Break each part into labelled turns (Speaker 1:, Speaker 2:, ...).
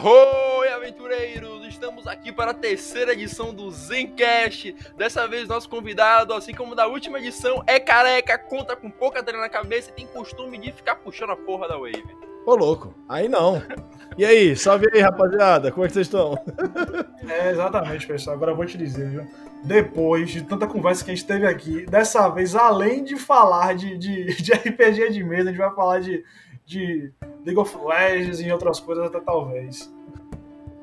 Speaker 1: Arroi, aventureiros! Estamos aqui para a terceira edição do Zencast. Dessa vez, nosso convidado, assim como da última edição, é careca, conta com pouca treina na cabeça e tem costume de ficar puxando a porra da Wave.
Speaker 2: Ô, louco, aí não. E aí, salve aí, rapaziada, como é que vocês estão?
Speaker 3: É, exatamente, pessoal. Agora eu vou te dizer, viu? Depois de tanta conversa que a gente teve aqui, dessa vez, além de falar de, de, de RPG de mesa, a gente vai falar de, de League of Legends e outras coisas até talvez.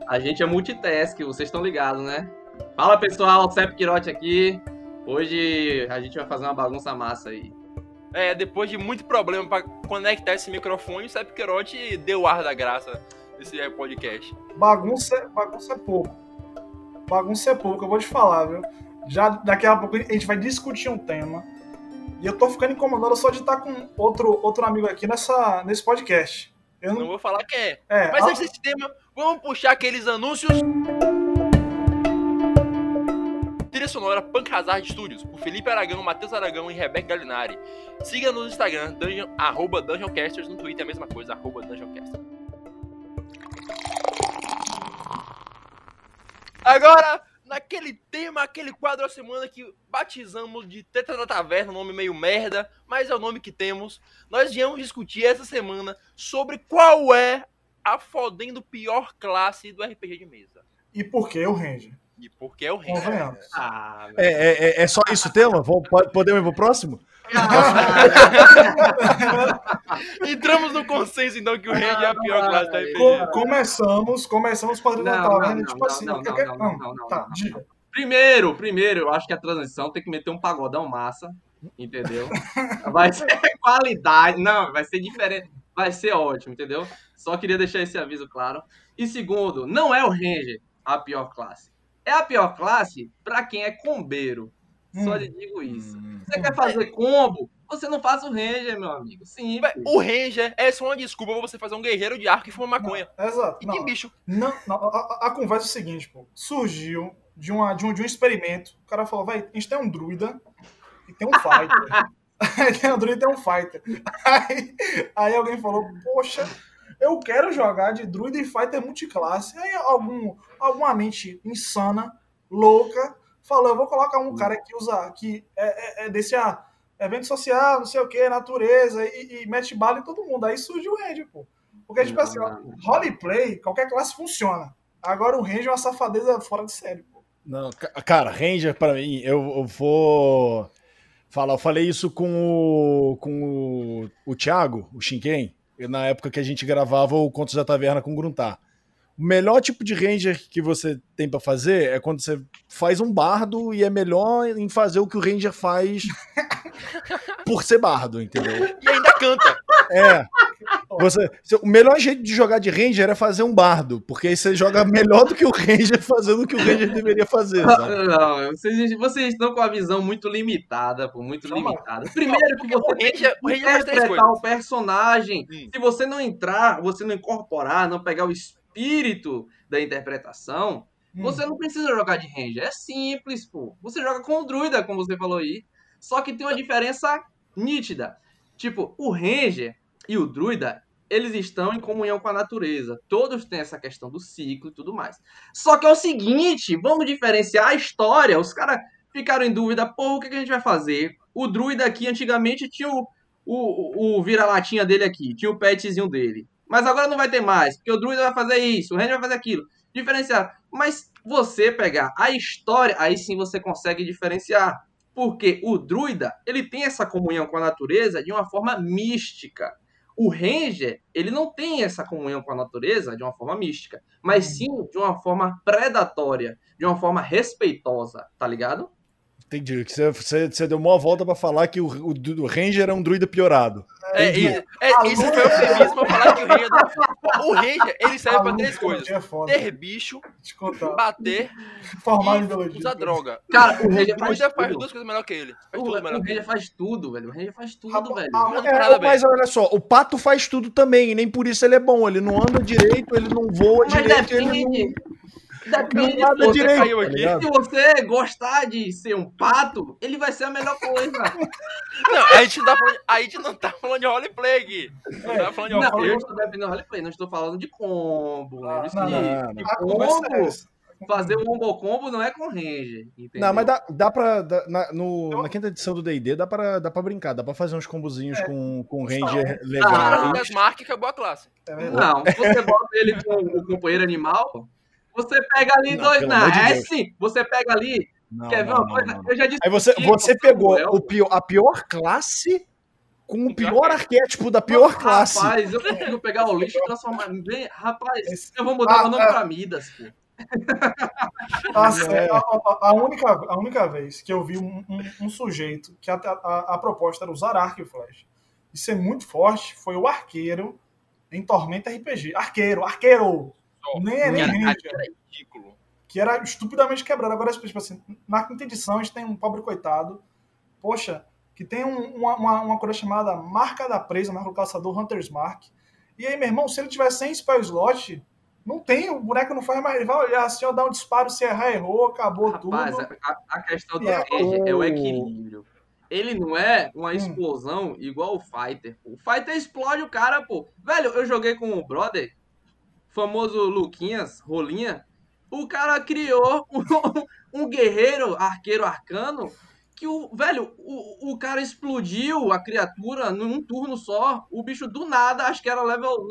Speaker 4: A gente é multitask, vocês estão ligados, né? Fala pessoal, Sep Quirote aqui. Hoje a gente vai fazer uma bagunça massa aí.
Speaker 1: É, depois de muito problema para conectar esse microfone, o Sepp Queiroz deu o ar da graça desse podcast.
Speaker 3: Bagunça, bagunça é pouco. Bagunça é pouco, eu vou te falar, viu? Já daqui a pouco a gente vai discutir um tema. E eu tô ficando incomodado só de estar com outro, outro amigo aqui nessa, nesse podcast. Eu
Speaker 1: Não
Speaker 3: não.
Speaker 1: vou falar quem é.
Speaker 3: É,
Speaker 1: Mas
Speaker 3: a-
Speaker 1: antes desse tema, vamos puxar aqueles anúncios. Trilha sonora Punk Hazard Studios, por Felipe Aragão, Matheus Aragão e Rebeca Galinari. Siga no Instagram, dungeon, arroba DungeonCasters, no Twitter é a mesma coisa, arroba DungeonCasters. Agora, naquele tema, aquele quadro da semana que batizamos de Teta da Taverna, um nome meio merda, mas é o nome que temos, nós viemos discutir essa semana sobre qual é a fodendo pior classe do RPG de mesa.
Speaker 3: E por que o Ranger?
Speaker 1: E por que é o?
Speaker 3: Convenhamos.
Speaker 4: Ah,
Speaker 2: É, é, é- só isso o tema? Podemos ir pro próximo?
Speaker 1: Entramos no consenso, então, que o rei é a pior classe do
Speaker 4: vai.
Speaker 1: RPG.
Speaker 3: Co- começamos, começamos com a trilha
Speaker 4: Não,
Speaker 3: da tipo assim.
Speaker 4: não, não, não, não, não,
Speaker 3: Tá, diga.
Speaker 4: Primeiro, primeiro, eu acho que a transição tem que meter um pagodão massa, entendeu? Vai ser qualidade, não, vai ser diferente, vai ser ótimo, entendeu? Só queria deixar esse aviso claro. E segundo, não é o Ranger a pior classe. É a pior classe pra quem é combeiro. Só
Speaker 3: Hum.
Speaker 4: lhe digo isso. Você quer fazer combo? Você não faz o Ranger, meu amigo. Sim.
Speaker 1: O Ranger é só uma desculpa pra você fazer um guerreiro de arco e fumar maconha.
Speaker 3: Exato.
Speaker 1: E
Speaker 3: Não,
Speaker 1: tem bicho.
Speaker 3: não, não, a, a- a conversa é o seguinte, pô. Surgiu de, uma, de, um, de um experimento. O cara falou, vai, a gente tem um druida e tem um fighter. Aí tem um druida e tem um fighter. Aí, aí alguém falou, poxa, eu quero jogar de druida e fighter multiclasse. Aí algum, alguma mente insana, louca, falou, eu vou colocar um cara que usa, que é, é- é desse ah, evento social, não sei o que, natureza, e, e mete bala em todo mundo. Aí surgiu o Ranger, pô. Porque, tipo assim, ó, roleplay, qualquer classe funciona. Agora o Ranger é uma safadeza fora de série, pô.
Speaker 2: Não, ca- cara, Ranger pra mim, eu, eu vou falar, eu falei isso com o, com o, o Thiago, o Shinken, na época que a gente gravava o Contos da Taverna com o Gruntar. O melhor tipo de Ranger que você tem pra fazer é quando você faz um bardo e é melhor em fazer o que o Ranger faz por ser bardo, entendeu?
Speaker 1: E ainda canta.
Speaker 2: É. Você, o melhor jeito de jogar de Ranger é fazer um bardo, porque aí você joga melhor do que o Ranger fazendo o que o Ranger deveria fazer, sabe?
Speaker 4: Não, vocês, vocês estão com a visão muito limitada, pô, muito
Speaker 3: Calma.
Speaker 4: limitada. Primeiro que
Speaker 1: O
Speaker 4: você tem
Speaker 1: Ranger, o
Speaker 4: que interpretar o personagem.
Speaker 1: Hum.
Speaker 4: Se você não entrar, você não incorporar, não pegar o espírito da interpretação,
Speaker 3: Hum.
Speaker 4: você não precisa jogar de Ranger. É simples, pô. Você joga com o Druida, como você falou aí. Só que tem uma diferença nítida. Tipo, o Ranger e o Druida, eles estão em comunhão com a natureza. Todos têm essa questão do ciclo e tudo mais. Só que é o seguinte, vamos diferenciar a história. Os caras ficaram em dúvida, pô, o que que a gente vai fazer? O Druida aqui, antigamente, tinha o, o, o vira-latinha dele aqui, tinha o petzinho dele. Mas agora não vai ter mais, porque o Druida vai fazer isso, o Ranger vai fazer aquilo. Diferenciar. Mas você pegar a história, aí sim você consegue diferenciar. Porque o druida, ele tem essa comunhão com a natureza de uma forma mística. O ranger, ele não tem essa comunhão com a natureza de uma forma mística, mas sim de uma forma predatória, de uma forma respeitosa, tá ligado?
Speaker 2: Entendi. Que você, você, você deu uma volta pra falar que o, o, o Ranger é um druida piorado.
Speaker 1: É, isso, é, isso foi eufemismo pra falar que o Ranger. O Ranger, ele serve pra três coisas:
Speaker 3: É foda.
Speaker 1: ter bicho,
Speaker 3: Te contar.
Speaker 1: bater
Speaker 3: Formado em
Speaker 1: e usar droga.
Speaker 4: Cara, o
Speaker 1: O
Speaker 4: ranger faz
Speaker 1: faz
Speaker 4: tudo.
Speaker 1: duas coisas melhor que ele. Faz
Speaker 4: O,
Speaker 1: tudo
Speaker 4: o
Speaker 1: melhor ele.
Speaker 4: ranger faz tudo, velho. O ranger faz tudo, velho.
Speaker 2: É, mas olha só, o pato faz tudo também, e nem por isso ele é bom. Ele não anda direito, ele não voa
Speaker 4: Mas
Speaker 2: direito, ele não.
Speaker 4: Depende. Você
Speaker 2: direito,
Speaker 1: caiu
Speaker 2: tá
Speaker 1: aqui.
Speaker 2: ligado?
Speaker 4: Se você gostar de ser um pato, ele vai ser a melhor coisa.
Speaker 1: Não, a gente, não tá falando, a gente não tá falando de roleplay aqui. Não tá falando de
Speaker 4: Não,
Speaker 1: roleplay.
Speaker 4: eu estou defendendo roleplay, não estou falando de combo.
Speaker 3: Ah, não,
Speaker 4: que-
Speaker 2: não,
Speaker 3: conversa é
Speaker 4: combo, fazer um combo combo não é com Ranger. Entendeu?
Speaker 2: Não, mas dá, dá pra. dá- na, no- na quinta edição do DD dá pra, dá pra brincar, dá pra fazer uns combozinhos com, com Ranger
Speaker 1: Tira
Speaker 2: legais.
Speaker 1: as marcas acabou a classe.
Speaker 3: É.
Speaker 4: Não, você bota ele com o companheiro animal, você pega ali
Speaker 2: Não,
Speaker 4: dois. Não,
Speaker 2: de
Speaker 4: é
Speaker 2: Deus.
Speaker 4: sim. Você pega ali.
Speaker 2: Não,
Speaker 4: quer ver uma
Speaker 2: não,
Speaker 4: coisa?
Speaker 2: não.
Speaker 4: Eu já disse.
Speaker 2: Aí você,
Speaker 4: que
Speaker 2: você
Speaker 4: o
Speaker 2: pegou
Speaker 4: Samuel-
Speaker 2: o pior, a pior classe com o
Speaker 1: pior
Speaker 2: pior arquétipo da pior classe.
Speaker 4: Rapaz, eu consigo pegar o lixo e transformar. Rapaz, eu vou mudar
Speaker 3: Ah,
Speaker 4: meu nome
Speaker 3: ah.
Speaker 4: pra Midas, pô.
Speaker 3: Ah, sim,
Speaker 2: É.
Speaker 3: a, a- a única, a única vez que eu vi um, um- um sujeito que a, a- a proposta era usar arco e flecha e ser muito forte foi o arqueiro em Tormenta RPG. Arqueiro, arqueiro! Nem é nem
Speaker 1: é ridículo.
Speaker 3: que era estupidamente quebrado. Agora, tipo assim, na quinta edição a gente tem um pobre coitado, poxa, que tem um- uma, uma, uma coisa chamada Marca da Presa, Marca do Caçador, Hunter's Mark. E aí, meu irmão, se ele tiver 100 spell slot, não tem, o boneco não faz mais, ele vai olhar assim, ó, dar um disparo, se errar, errou, acabou
Speaker 4: Rapaz,
Speaker 3: tudo.
Speaker 4: a, a questão do
Speaker 3: é
Speaker 4: Ranger é o
Speaker 2: o-
Speaker 4: equilíbrio. Ele não é uma
Speaker 3: Hum.
Speaker 4: explosão igual o Fighter. pô. O Fighter explode o cara, pô. Velho, eu joguei com o brother, famoso Luquinhas, Rolinha. O cara criou um, um guerreiro arqueiro arcano que o velho, o, o cara explodiu a criatura num turno só. O bicho do nada, acho que era level,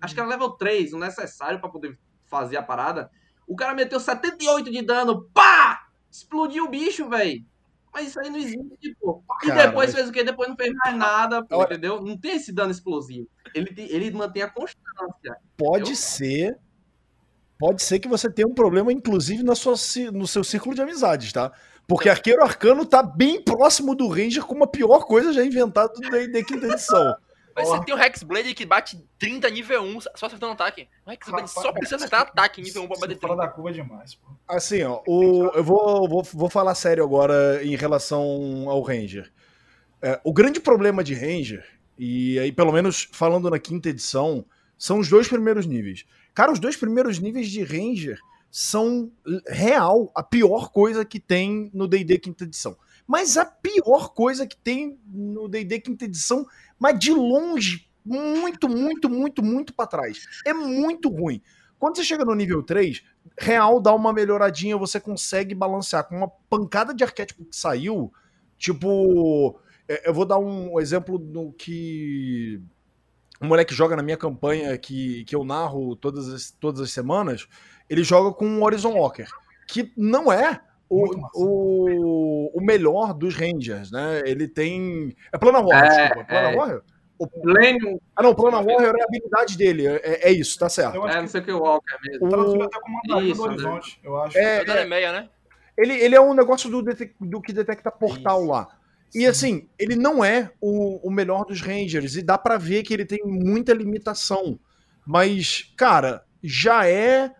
Speaker 4: acho que era level 3, o necessário pra poder fazer a parada. O cara meteu 78 de dano, pá! Explodiu o bicho, velho. Mas isso aí não existe, pô. E
Speaker 2: Cara,
Speaker 4: depois
Speaker 2: mas-
Speaker 4: fez o quê? Depois não fez mais nada, pô, entendeu? Não tem esse dano explosivo. Ele, ele mantém a constância.
Speaker 2: Pode
Speaker 4: Eu-
Speaker 2: ser. Pode ser que você tenha um problema, inclusive, na sua, no seu círculo de amizades, tá? Porque Arqueiro Arcano tá bem próximo do Ranger como a pior coisa já inventada do D&D quinta edição.
Speaker 1: Mas você tem o Hexblade que bate 30 nível 1, só acertando ataque. O Hexblade
Speaker 3: Rapaz,
Speaker 1: só precisa acertar ataque nível 1 pra bater
Speaker 3: Fora
Speaker 1: 30.
Speaker 3: da curva demais, pô.
Speaker 2: Assim, ó, o, eu vou, vou, vou falar sério agora em relação ao Ranger. É, o grande problema de Ranger, e aí pelo menos falando na quinta edição, são os dois primeiros níveis. Cara, os dois primeiros níveis de Ranger são real a pior coisa que tem no D&D quinta edição. Mas a pior coisa que tem no D&D quinta edição, mas de longe, muito, muito, muito, muito pra trás. É muito ruim. Quando você chega no nível 3, real dá uma melhoradinha, você consegue balancear com uma pancada de arquétipo que saiu. Tipo, é, eu vou dar um exemplo do que um moleque joga na minha campanha que, que eu narro todas as, todas as semanas. Ele joga com um Horizon Walker, que não é o, o, o melhor dos Rangers, né? Ele tem. É Plana Warrior,
Speaker 4: É,
Speaker 2: desculpa. Plana
Speaker 4: é.
Speaker 2: Warrior?
Speaker 4: Pleno,
Speaker 2: Ah, não, Plana Warrior é a habilidade dele. É, é isso, tá certo.
Speaker 3: Eu acho
Speaker 4: é, não sei o que o Walker mesmo.
Speaker 2: O-
Speaker 3: traduziu até como Mandarim
Speaker 4: Isso,
Speaker 3: do
Speaker 4: né?
Speaker 3: Horizonte, eu acho.
Speaker 2: É,
Speaker 1: É da Nemeia, né?
Speaker 2: Ele, ele é um negócio do, detec- do que detecta portal
Speaker 1: Isso.
Speaker 2: lá. E assim, ele não é o, o melhor dos Rangers, e dá pra ver que ele tem muita limitação. Mas, cara, já é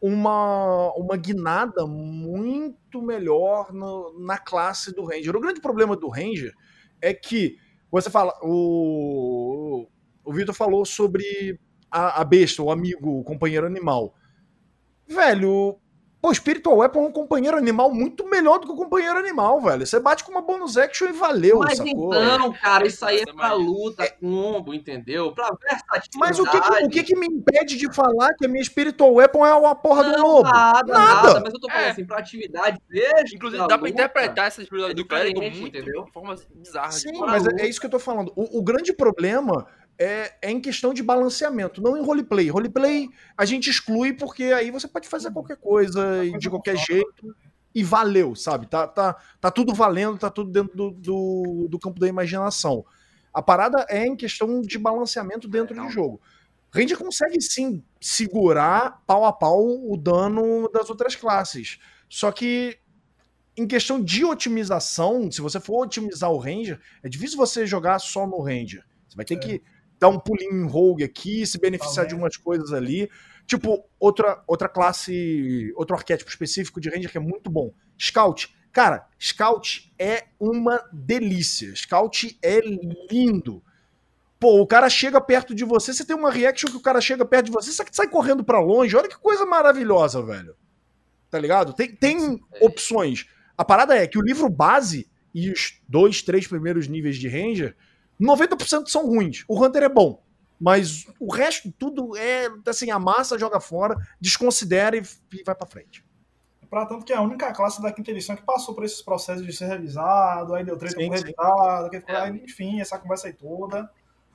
Speaker 2: uma, uma guinada muito melhor no- na classe do Ranger. O grande problema do Ranger é que você fala, o, o Vitor falou sobre a, a besta, o amigo, o companheiro animal. Velho, Pô, Spiritual Weapon é um companheiro animal muito melhor do que o companheiro animal, velho. Você bate com uma bonus action e valeu,
Speaker 4: Mas
Speaker 2: sacou?
Speaker 4: então, cara, isso aí é
Speaker 1: Essa
Speaker 4: pra luta, combo, entendeu? Pra versatilidade.
Speaker 2: Mas o que, que- o que, que me impede de falar que a minha Spiritual Weapon é uma porra do
Speaker 4: Não,
Speaker 2: lobo?
Speaker 4: Nada,
Speaker 2: Nada.
Speaker 4: nada, Mas eu tô falando
Speaker 1: É.
Speaker 4: assim, pra atividade extra
Speaker 1: Inclusive, dá pra
Speaker 4: luta,
Speaker 1: interpretar essa espiritualidade do clérigo muito
Speaker 4: entendeu?
Speaker 1: de formas bizarras.
Speaker 2: Sim, mas é, é isso que eu tô falando. O, o grande problema é, é em questão de balanceamento, não em roleplay. Roleplay a gente exclui porque aí você pode fazer qualquer coisa e de qualquer jeito e valeu, sabe? Tá, tá, tá tudo valendo, tá tudo dentro do, do, do campo da imaginação. A parada é em questão de balanceamento dentro do jogo. Ranger consegue sim segurar pau a pau o dano das outras classes. Só que em questão de otimização, se você for otimizar o Ranger, é difícil você jogar só no Ranger. Você vai ter
Speaker 3: É.
Speaker 2: que dar um pulinho em rogue aqui, se beneficiar de umas coisas ali. Tipo, outra, outra classe, outro arquétipo específico de Ranger que é muito bom. Scout. Cara, Scout é uma delícia. Scout é lindo. Pô, o cara chega perto de você, você tem uma reaction que o cara chega perto de você, você sai correndo pra longe. Olha que coisa maravilhosa, velho. tá ligado? Tem, tem opções. A parada é que o livro base e os dois, três primeiros níveis de Ranger, 90% são ruins. O Hunter é bom. Mas o resto, tudo é assim, a massa joga fora, desconsidera e, e vai pra frente.
Speaker 3: Pra tanto que é a única classe da quinta edição que passou por esses processos de ser revisado, aí deu treta
Speaker 2: Sim, sim.
Speaker 3: revisado, que ficou
Speaker 1: É.
Speaker 3: enfim, essa conversa aí toda.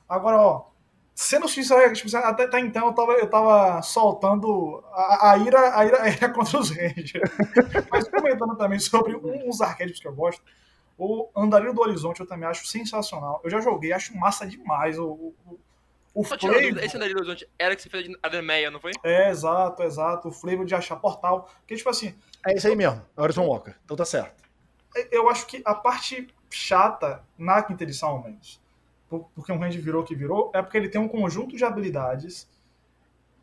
Speaker 3: Agora, ó, sendo sincero, tipo, até, até então eu tava, eu tava soltando a, a ira, a, ira, a ira contra os Rangers. Mas comentando também sobre um- uns arquétipos que eu gosto, o Andarilho do Horizonte eu também acho sensacional. Eu já joguei, acho massa demais. O, o, o- flavor-
Speaker 1: esse Andarilho do Horizonte era que você fez a Demeia, não foi?
Speaker 3: É, exato, exato. O flavor de achar portal. Que, tipo assim,
Speaker 2: É isso aí mesmo, é Horizon Walker. Então tá certo.
Speaker 3: eu acho que a parte chata, na quinta edição ao menos, por- porque um range virou o que virou, é porque ele tem um conjunto de habilidades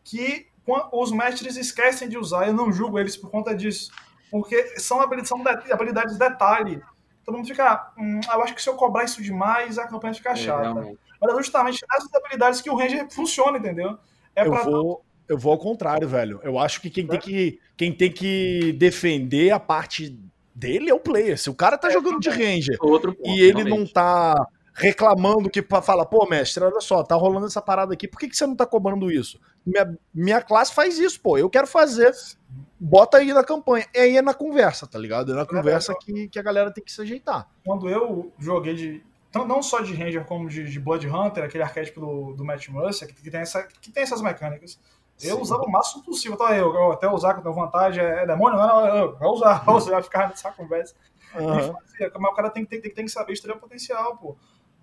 Speaker 3: que os mestres esquecem de usar. Eu não julgo eles por conta disso. Porque são habilidades, são de- habilidades detalhe. Todo mundo fica. Hum, eu acho que se eu cobrar isso demais, a campanha fica
Speaker 4: É,
Speaker 3: chata.
Speaker 4: realmente.
Speaker 3: Mas é justamente nessas habilidades que o Ranger funciona, entendeu? É
Speaker 2: eu,
Speaker 3: pra
Speaker 2: vou, eu vou ao contrário, velho. Eu acho que quem tem que, quem tem que defender a parte dele é o player. Se o cara tá jogando de Ranger
Speaker 4: Outro ponto,
Speaker 2: e ele não
Speaker 4: realmente.
Speaker 2: tá reclamando que fala, pô, mestre, olha só, tá rolando essa parada aqui, por que, que você não tá cobrando isso? Minha, minha classe faz isso, pô, eu quero fazer, bota aí na campanha. E aí é na conversa, tá ligado? É na conversa que, que a galera tem que se ajeitar.
Speaker 3: quando eu joguei de. Não não só de Ranger, como de, de Blood Hunter, aquele arquétipo do, do Matt Mercer, que, tem essa, que tem essas mecânicas. Eu
Speaker 2: Sim.
Speaker 3: usava o máximo possível. Tá, eu, eu até usar com a vantagem é, é demônio, não, não, eu, eu usar, eu usar, ficar nessa conversa. E fazia, mas o cara tem, tem, tem, tem que saber extrair o potencial, pô.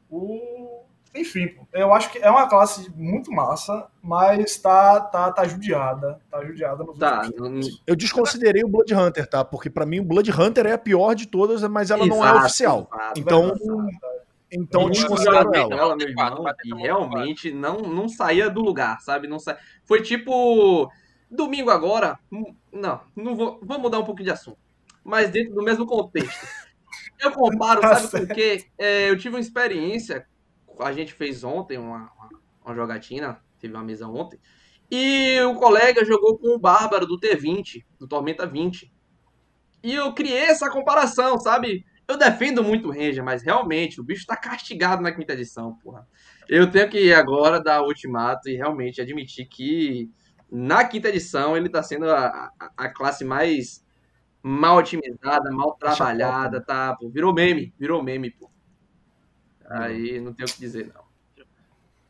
Speaker 3: O... Enfim, eu acho que é uma classe muito massa, mas tá, tá, tá judiada. Tá judiada nos
Speaker 4: Tá,
Speaker 3: últimos
Speaker 4: não-
Speaker 2: Eu desconsiderei o Blood Hunter, tá? Porque pra mim o Blood Hunter é a pior de todas, mas ela não é
Speaker 4: Exato,
Speaker 2: oficial.
Speaker 4: exato.
Speaker 2: Então, então eu
Speaker 1: Eu
Speaker 2: desconsidero
Speaker 1: joguei
Speaker 2: ela.
Speaker 4: ela, meu
Speaker 1: Quatro,
Speaker 4: irmão, e
Speaker 1: quatro,
Speaker 4: realmente não, não saía do lugar, sabe? Não sa... Foi tipo. Domingo agora. hum, Não, não vou. Vamos mudar um pouco de assunto. Mas dentro do mesmo contexto. Eu comparo,
Speaker 3: Tá
Speaker 4: sabe
Speaker 3: certo.
Speaker 4: por quê? É, eu tive uma experiência. A gente fez ontem uma, uma, uma jogatina, teve uma mesa ontem. E o colega jogou com o Bárbaro do T20, do Tormenta 20. E eu criei essa comparação, sabe? Eu defendo muito o Ranger, mas realmente o bicho tá castigado na quinta edição, porra. Eu tenho que agora dar ultimato e realmente admitir que na quinta edição ele tá sendo a, a, a classe mais mal otimizada, mal trabalhada, tá? Pô, virou meme, virou meme, pô. Aí não tenho o que dizer, não.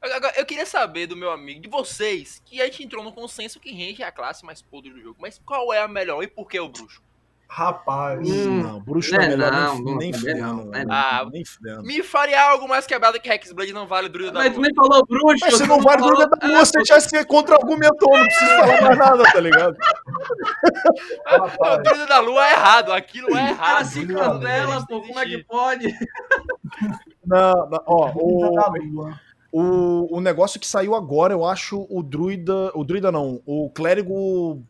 Speaker 1: Agora, eu queria saber do meu amigo, de vocês, que a gente entrou no consenso que Range é a classe mais podre do jogo. Mas qual é a melhor e por que o bruxo?
Speaker 3: Rapaz.
Speaker 4: Hum,
Speaker 2: Não, bruxo
Speaker 4: né,
Speaker 2: é melhor
Speaker 4: não,
Speaker 2: nem,
Speaker 4: não,
Speaker 2: nem
Speaker 4: não,
Speaker 2: fudendo.
Speaker 4: né,
Speaker 1: não.
Speaker 2: Nem fudendo.
Speaker 1: Me faria algo mais quebrado que Hexblade não vale o druida da
Speaker 4: Mas tu
Speaker 1: lua.
Speaker 4: nem falou bruxo.
Speaker 2: Mas se
Speaker 4: tu
Speaker 2: não vale
Speaker 4: falou-
Speaker 2: druida da
Speaker 4: É,
Speaker 2: lua, você já se contra-argumentou, não precisa falar mais nada, tá ligado?
Speaker 1: O druida da lua é errado, aquilo é errado. Não,
Speaker 4: cancela,
Speaker 1: não
Speaker 4: pô, como é que pode?
Speaker 2: Não, não, ó,
Speaker 3: da
Speaker 2: o, o, o negócio que saiu agora, eu acho o druida. O druida não, o clérigo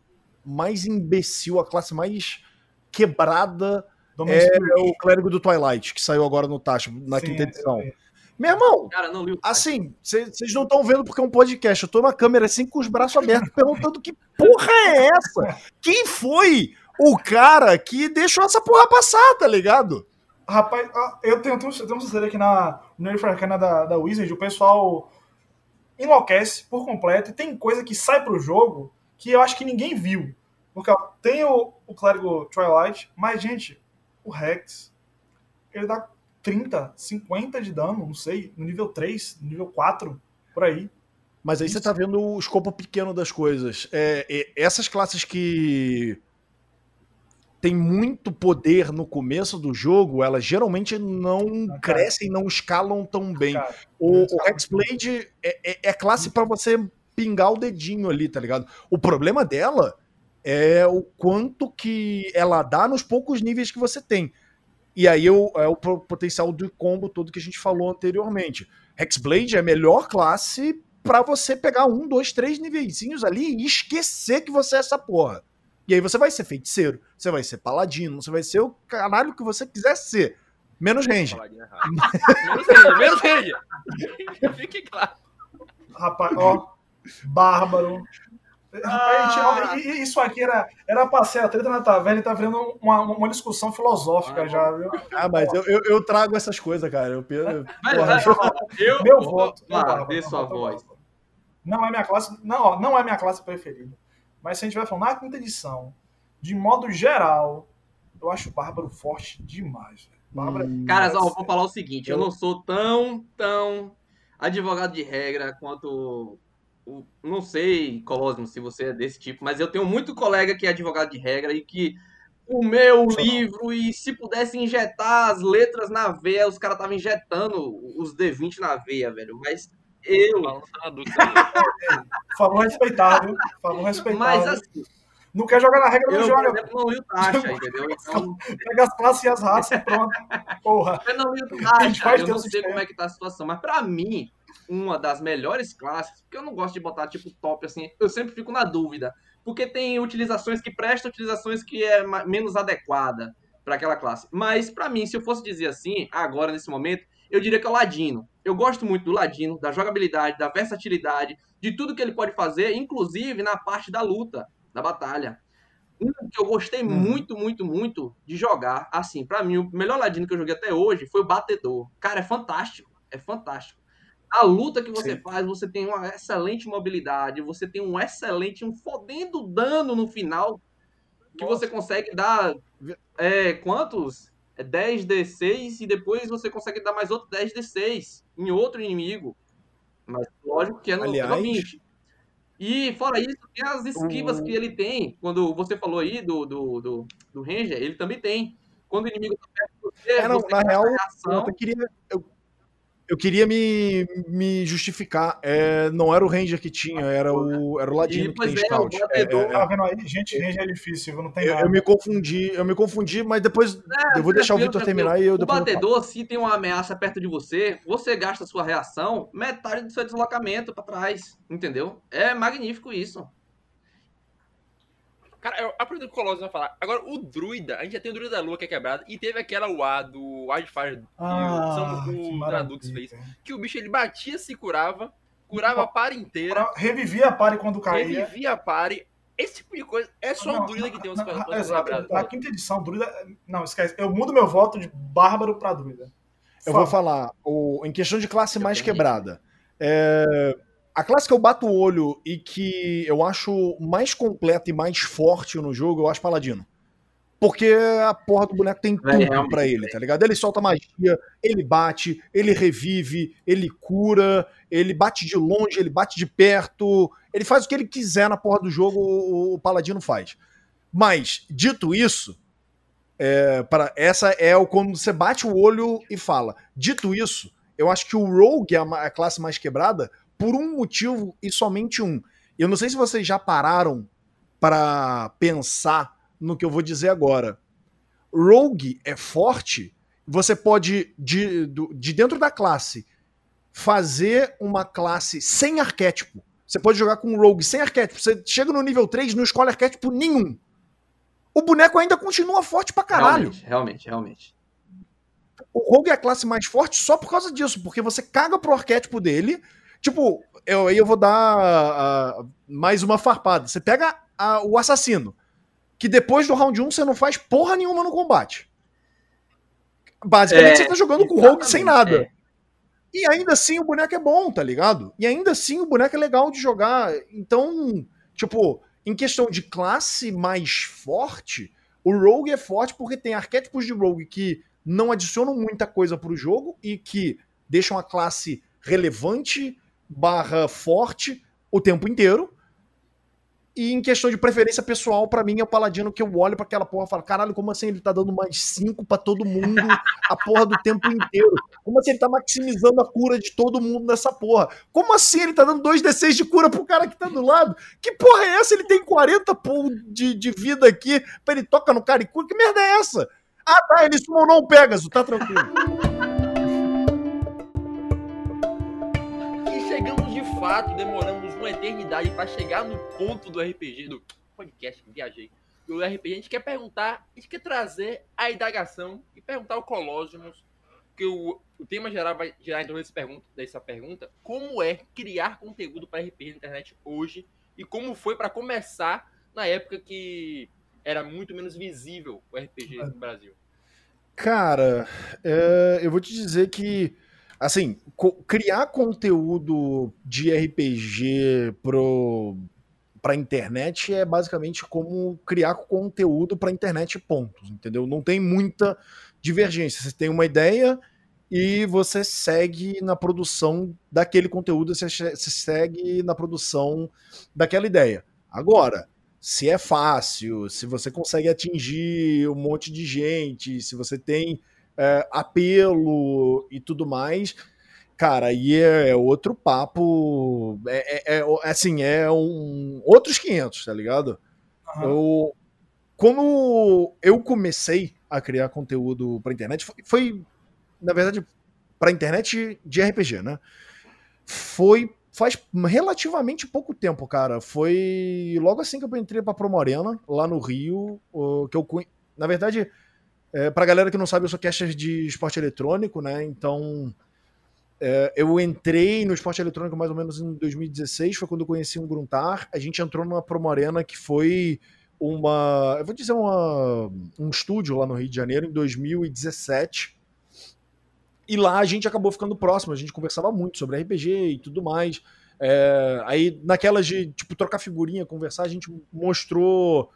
Speaker 2: mais imbecil, a classe mais quebrada é o clérigo do Twilight, que saiu agora no Tacho, na
Speaker 3: Sim,
Speaker 2: quinta edição.
Speaker 3: sei.
Speaker 2: Meu irmão,
Speaker 4: Cara, não li o
Speaker 2: assim, vocês não estão vendo porque é um podcast. Eu tô na câmera assim com os braços abertos perguntando que porra é essa? Quem foi o cara que deixou essa porra passar, tá ligado?
Speaker 3: Rapaz, eu tenho, tenho, tenho um suceder aqui na no Nerd Arcana da, da Wizard, o pessoal enlouquece por completo e tem coisa que sai pro jogo que eu acho que ninguém viu. Porque ó, tem o, o clérigo Twilight, mas, gente, o Rex, ele dá 30, 50 de dano, não sei, no nível 3, no nível 4, por aí.
Speaker 2: Mas aí você tá vendo o escopo pequeno das coisas. É, é, essas classes que tem muito poder no começo do jogo, elas geralmente não
Speaker 3: Ah,
Speaker 2: crescem, não escalam tão bem.
Speaker 3: Cara,
Speaker 2: O, o Hexblade é, é, é classe pra você pingar o dedinho ali, tá ligado? O problema dela é o quanto que ela dá nos poucos níveis que você tem. E aí é o, é o po- potencial do combo todo que a gente falou anteriormente. Hexblade é a melhor classe pra você pegar um, dois, três niveizinhos ali e esquecer que você é essa porra. E aí você vai ser feiticeiro, você vai ser paladino, você vai ser o caralho que você quiser ser. Menos range.
Speaker 1: Menos Ranger, menos Ranger. Fique claro.
Speaker 3: rapaz, ó, Bárbaro,
Speaker 4: Ah.
Speaker 3: gente, isso aqui era, era ser a treta na taverna e tá virando uma, uma discussão filosófica
Speaker 4: Ah,
Speaker 3: já, viu?
Speaker 2: Ah, mas eu, eu, eu trago essas coisas, cara. Eu, eu,
Speaker 4: Velho,
Speaker 2: porra,
Speaker 4: ó, eu,
Speaker 3: Meu voto. Bárbara,
Speaker 4: dê sua
Speaker 3: não,
Speaker 4: voz.
Speaker 3: Não é minha classe. Não, ó, não é minha classe preferida. Mas se a gente vai falar na quinta edição, de modo geral, eu acho Bárbaro forte demais. velho. Bárbara.
Speaker 2: Hum.
Speaker 4: Caras, ó, eu vou falar o seguinte, eu
Speaker 2: Eu-
Speaker 4: não sou tão, tão advogado de regra quanto o, não sei, Colosmo, se você é desse tipo, mas eu tenho muito colega que é advogado de regra e que o meu
Speaker 3: não.
Speaker 4: livro e se pudesse injetar as letras na veia, os caras estavam injetando os D20 na veia, velho. Mas eu,
Speaker 3: favor, respeitar, viu? Por favor, respeitar.
Speaker 4: mas assim,
Speaker 3: Não quer jogar na regra, não
Speaker 4: eu, por
Speaker 3: joga.
Speaker 4: exemplo, não li o taxa, entendeu? Então,
Speaker 3: Pega as classes e as raças e pronto. Porra.
Speaker 4: Eu não li o
Speaker 3: A gente
Speaker 4: taxa,
Speaker 3: faz
Speaker 4: eu não sei como é que tá a situação, mas pra mim, uma das melhores classes, porque eu não gosto de botar tipo top assim, eu sempre fico na dúvida, porque tem utilizações que prestam, utilizações que é menos adequada pra aquela classe. Mas pra mim, se eu fosse dizer assim, agora nesse momento, eu diria que é o Ladino. Eu gosto muito do Ladino, da jogabilidade, da versatilidade, de tudo que ele pode fazer, inclusive na parte da luta, da batalha. Um que eu gostei
Speaker 3: Uhum.
Speaker 4: muito, muito, muito de jogar, assim, pra mim, o melhor ladino que eu joguei até hoje foi o Batedor. Cara, é fantástico, é fantástico. A luta que você
Speaker 3: Sim.
Speaker 4: faz, você tem uma excelente mobilidade, você tem um excelente, um fodendo dano no final, que
Speaker 3: Nossa.
Speaker 4: você consegue dar, é, quantos? É 10d6 e depois você consegue dar mais outro 10d6 em outro inimigo. Mas lógico que é no
Speaker 2: Aliás-
Speaker 4: nível 20. E fora isso, tem as esquivas
Speaker 2: O-
Speaker 4: que ele tem. Quando você falou aí do, do, do, do Ranger, ele também tem. Quando o inimigo tá perto de você,
Speaker 2: É, não,
Speaker 4: você
Speaker 2: na real, eu queria, eu, eu queria me, me justificar. É, não era o Ranger que tinha, era o, era o Ladino
Speaker 4: E,
Speaker 2: que tem
Speaker 4: é,
Speaker 2: Scout.
Speaker 4: o
Speaker 2: É, é, é.
Speaker 3: Tá vendo aí? Gente, range é difícil, não tem
Speaker 2: Eu,
Speaker 3: nada.
Speaker 2: eu me confundi, eu me confundi, mas depois
Speaker 4: É,
Speaker 2: eu vou deixar o Victor terminar e eu
Speaker 4: O
Speaker 2: depois falo.
Speaker 4: batedor, se tem uma ameaça perto de você, você gasta sua reação metade do seu deslocamento pra trás. Entendeu? É magnífico isso.
Speaker 1: Cara, eu aprendi que o Colossus vai falar. Agora, o Druida, a gente já tem o Druida da Lua que é quebrado, e teve aquela UA do Wildfire que
Speaker 3: Ah,
Speaker 1: o,
Speaker 3: que
Speaker 1: o
Speaker 3: maravilha.
Speaker 1: Dradux fez. Que o bicho ele batia, se curava, curava a par inteira,
Speaker 3: Pra- Revivia a pare quando caía.
Speaker 1: revivia a pare. Esse tipo de coisa é só
Speaker 3: Não,
Speaker 1: o Druida que tem os
Speaker 3: na- na- quinta edição, Druida. Não, esquece. Eu mudo meu voto de Bárbaro pra Druida.
Speaker 2: Eu vou
Speaker 3: Fala.
Speaker 2: falar, o, em questão de classe
Speaker 1: Eu
Speaker 2: mais
Speaker 1: também.
Speaker 2: quebrada. é, a classe que eu bato o olho e que eu acho mais completa e mais forte no jogo, eu acho Paladino. Porque a porra do boneco tem
Speaker 4: É,
Speaker 2: tudo
Speaker 4: realmente,
Speaker 2: pra ele, tá ligado? Ele solta magia, ele bate, ele revive, ele cura, ele bate de longe, ele bate de perto, ele faz o que ele quiser na porra do jogo, o, o Paladino faz. Mas, dito isso, é, para, essa é o quando você bate o olho e fala. Dito isso, eu acho que o Rogue é a, a classe mais quebrada por um motivo e somente um. Eu não sei se vocês já pararam para pensar no que eu vou dizer agora. Rogue é forte, você pode, de, de dentro da classe, fazer uma classe sem arquétipo. Você pode jogar com um Rogue sem arquétipo. Você chega no nível 3 não escolhe arquétipo nenhum. O boneco ainda continua forte pra caralho.
Speaker 4: Realmente, realmente, realmente.
Speaker 2: O Rogue é a classe mais forte só por causa disso, porque você caga pro arquétipo dele. Tipo, eu, aí eu vou dar ah, mais uma farpada. Você pega a- o assassino, que depois do round 1 você não faz porra nenhuma no combate. Basicamente
Speaker 4: É,
Speaker 2: você tá jogando com o Rogue sem nada.
Speaker 4: é.
Speaker 2: E ainda assim o boneco é bom, tá ligado? E ainda assim o boneco é legal de jogar. Então, tipo, em questão de classe mais forte, o Rogue é forte porque tem arquétipos de Rogue que não adicionam muita coisa pro jogo e que deixam a classe relevante barra forte o tempo inteiro. E em questão de preferência pessoal, pra mim é o Paladino que eu olho pra aquela porra e falo: caralho, como assim ele tá dando mais 5 pra todo mundo a porra do tempo inteiro? Como assim ele tá maximizando a cura de todo mundo nessa porra? Como assim ele tá dando 2d6 de cura pro cara que tá do lado? Que porra é essa? Ele tem 40 pô, de, de vida aqui, pra ele toca no cara e cura? Que merda é essa? Ah tá, ele summonou o Pegasus, tá tranquilo.
Speaker 1: E chegamos de fato, demoramos uma eternidade pra chegar no ponto do RPG, do podcast, viajei. Do RPG, a gente quer perguntar, a gente quer trazer a indagação e perguntar ao Colossus, que o, o tema geral vai gerar então desse pergunta, dessa pergunta, como é criar conteúdo para RPG na internet hoje, e como foi para começar na época que era muito menos visível o RPG no Brasil?
Speaker 2: Cara, é, eu vou te dizer que, assim, co criar conteúdo de RPG pro, pra internet é basicamente como criar conteúdo pra internet, pontos, entendeu? Não tem muita divergência. Você tem uma ideia e você segue na produção daquele conteúdo, você segue na produção daquela ideia. Agora, se é fácil, se você consegue atingir um monte de gente, se você tem é, apelo e tudo mais, cara, aí é outro papo. É, é, é assim, é um, outros 500, tá ligado? Uhum. Eu, como eu comecei a criar conteúdo pra internet, foi, foi na verdade, pra internet de RPG, né? Foi faz relativamente pouco tempo, cara. Foi logo assim que eu entrei pra Promorena, lá no Rio, que eu na verdade, é, pra galera que não sabe, eu sou caster de esporte eletrônico, né? Então, é, eu entrei no esporte eletrônico mais ou menos em 2016, foi quando eu conheci um Gruntar. A gente entrou numa Promorena que foi uma, eu vou dizer uma, um estúdio lá no Rio de Janeiro em 2017 e lá a gente acabou ficando próximo, a gente conversava muito sobre RPG e tudo mais. É, aí, naquelas de tipo, trocar figurinha, conversar, a gente mostrou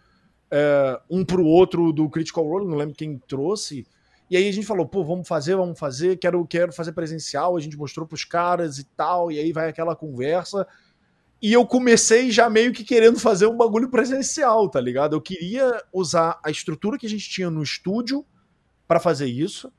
Speaker 2: é, um pro outro do Critical Role, não lembro quem trouxe. E aí a gente falou, pô, vamos fazer, vamos fazer, quero, quero fazer presencial, a gente mostrou pros caras e tal, e aí vai aquela conversa. E eu comecei já meio que querendo fazer um bagulho presencial, tá ligado? Eu queria usar a estrutura que a gente tinha no estúdio para fazer isso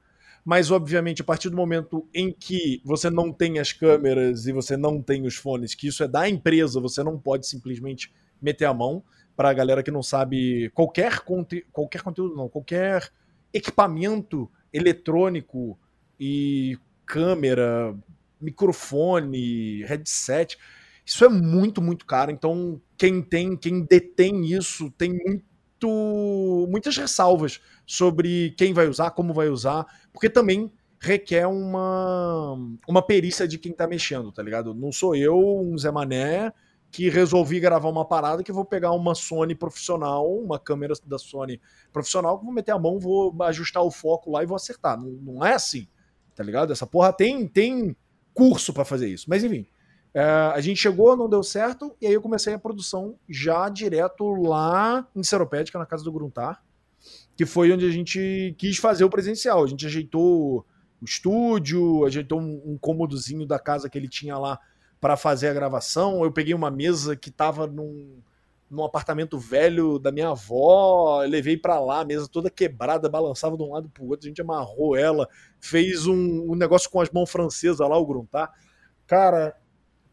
Speaker 2: mas obviamente a partir do momento em que você não tem as câmeras e você não tem os fones, que isso é da empresa, você não pode simplesmente meter a mão. Para a galera que não sabe, qualquer, conte qualquer conteúdo, não, qualquer equipamento eletrônico e câmera, microfone, headset, isso é muito, muito caro. Então, quem tem, quem detém isso, tem muito, muitas ressalvas sobre quem vai usar, como vai usar, porque também requer uma, uma perícia de quem tá mexendo, tá ligado? Não sou eu, um Zé Mané, que resolvi gravar uma parada que vou pegar uma Sony profissional, uma câmera da Sony profissional, vou meter a mão, vou ajustar o foco lá e vou acertar. Não, não é assim, tá ligado? Essa porra tem, tem curso para fazer isso. Mas enfim, é, a gente chegou, não deu certo, e aí eu comecei a produção já direto lá em Seropédica, na casa do Gruntar que foi onde a gente quis fazer o presencial. A gente ajeitou o estúdio, ajeitou um, um cômodozinho da casa que ele tinha lá para fazer a gravação. Eu peguei uma mesa que estava num, num apartamento velho da minha avó, levei para lá, a mesa toda quebrada, balançava de um lado pro outro, a gente amarrou ela, fez um, um negócio com as mãos francesas lá, o gruntar. Cara,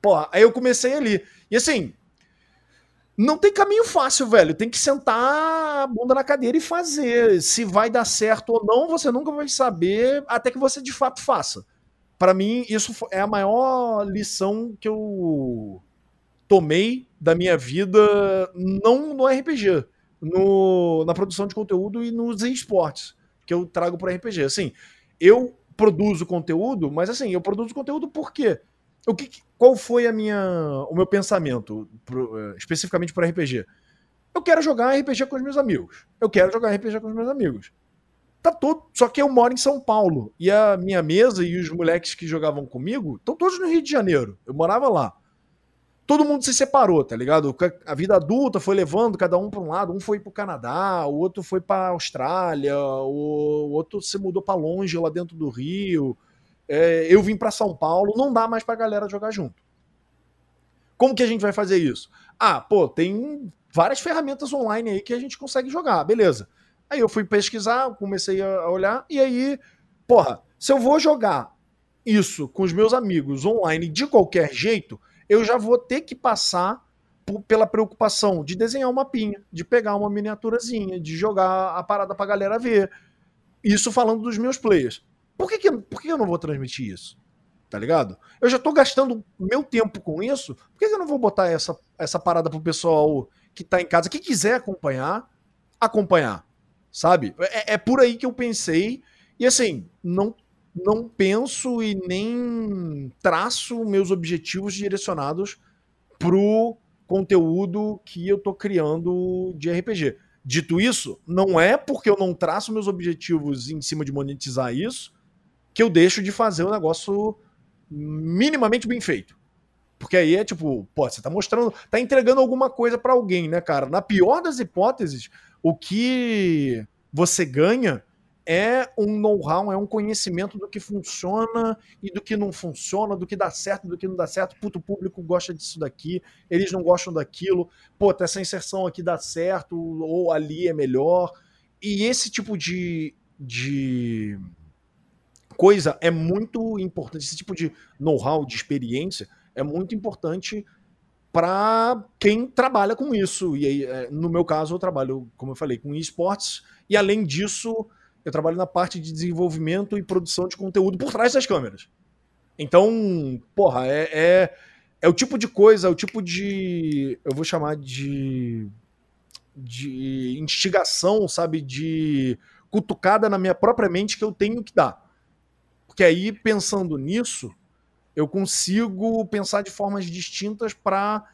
Speaker 2: porra, aí eu comecei ali. E assim, não tem caminho fácil, velho. Tem que sentar a bunda na cadeira e fazer. Se vai dar certo ou não, você nunca vai saber até que você de fato faça. Para mim, isso é a maior lição que eu tomei da minha vida, não no RPG, no, na produção de conteúdo e nos esportes que eu trago para RPG. Assim, eu produzo conteúdo, mas assim, eu produzo conteúdo por quê? o que, qual foi a minha, o meu pensamento pro, eh, especificamente para RPG? Eu quero jogar RPG com os meus amigos. Eu quero jogar RPG com os meus amigos. Tá tudo. Só que eu moro em São Paulo. E a minha mesa e os moleques que jogavam comigo estão todos no Rio de Janeiro. Eu morava lá. Todo mundo se separou, tá ligado? A vida adulta foi levando cada um para um lado. Um foi pro Canadá, o outro foi pra Austrália, o outro se mudou para longe lá dentro do Rio é, eu vim para São Paulo, não dá mais para a galera jogar junto. Como que a gente vai fazer isso? Ah, pô, tem várias ferramentas online aí que a gente consegue jogar, beleza. Aí eu fui pesquisar, comecei a olhar, e aí, porra, se eu vou jogar isso com os meus amigos online de qualquer jeito, eu já vou ter que passar pela preocupação de desenhar uma pinha, de pegar uma miniaturazinha, de jogar a parada pra galera ver. Isso falando dos meus players. Por que, que, por que eu não vou transmitir isso? Tá ligado? Eu já tô gastando meu tempo com isso. Por que, que eu não vou botar essa, essa parada pro pessoal que tá em casa, que quiser acompanhar, acompanhar? Sabe? É, é por aí que eu pensei. E assim, não, não penso e nem traço meus objetivos direcionados pro conteúdo que eu tô criando de RPG. Dito isso, não é porque eu não traço meus objetivos em cima de monetizar isso que eu deixo de fazer o negócio minimamente bem feito. Porque aí é tipo, pô, você tá mostrando, tá entregando alguma coisa para alguém, né, cara? Na pior das hipóteses, o que você ganha é um know-how, é um conhecimento do que funciona e do que não funciona, do que dá certo, do que não dá certo. Puto, o público gosta disso daqui, eles não gostam daquilo. Pô, essa inserção aqui dá certo, ou ali é melhor. E esse tipo de, de coisa é muito importante. Esse tipo de know-how, de experiência, é muito importante para quem trabalha com isso. E aí, é, no meu caso, eu trabalho, como eu falei, com esportes, e além disso, eu trabalho na parte de desenvolvimento e produção de conteúdo por trás das câmeras. Então, porra, é, é, é o tipo de coisa, é o tipo de. Eu vou chamar de. de instigação, sabe? De cutucada na minha própria mente que eu tenho que dar. Porque aí, pensando nisso, eu consigo pensar de formas distintas para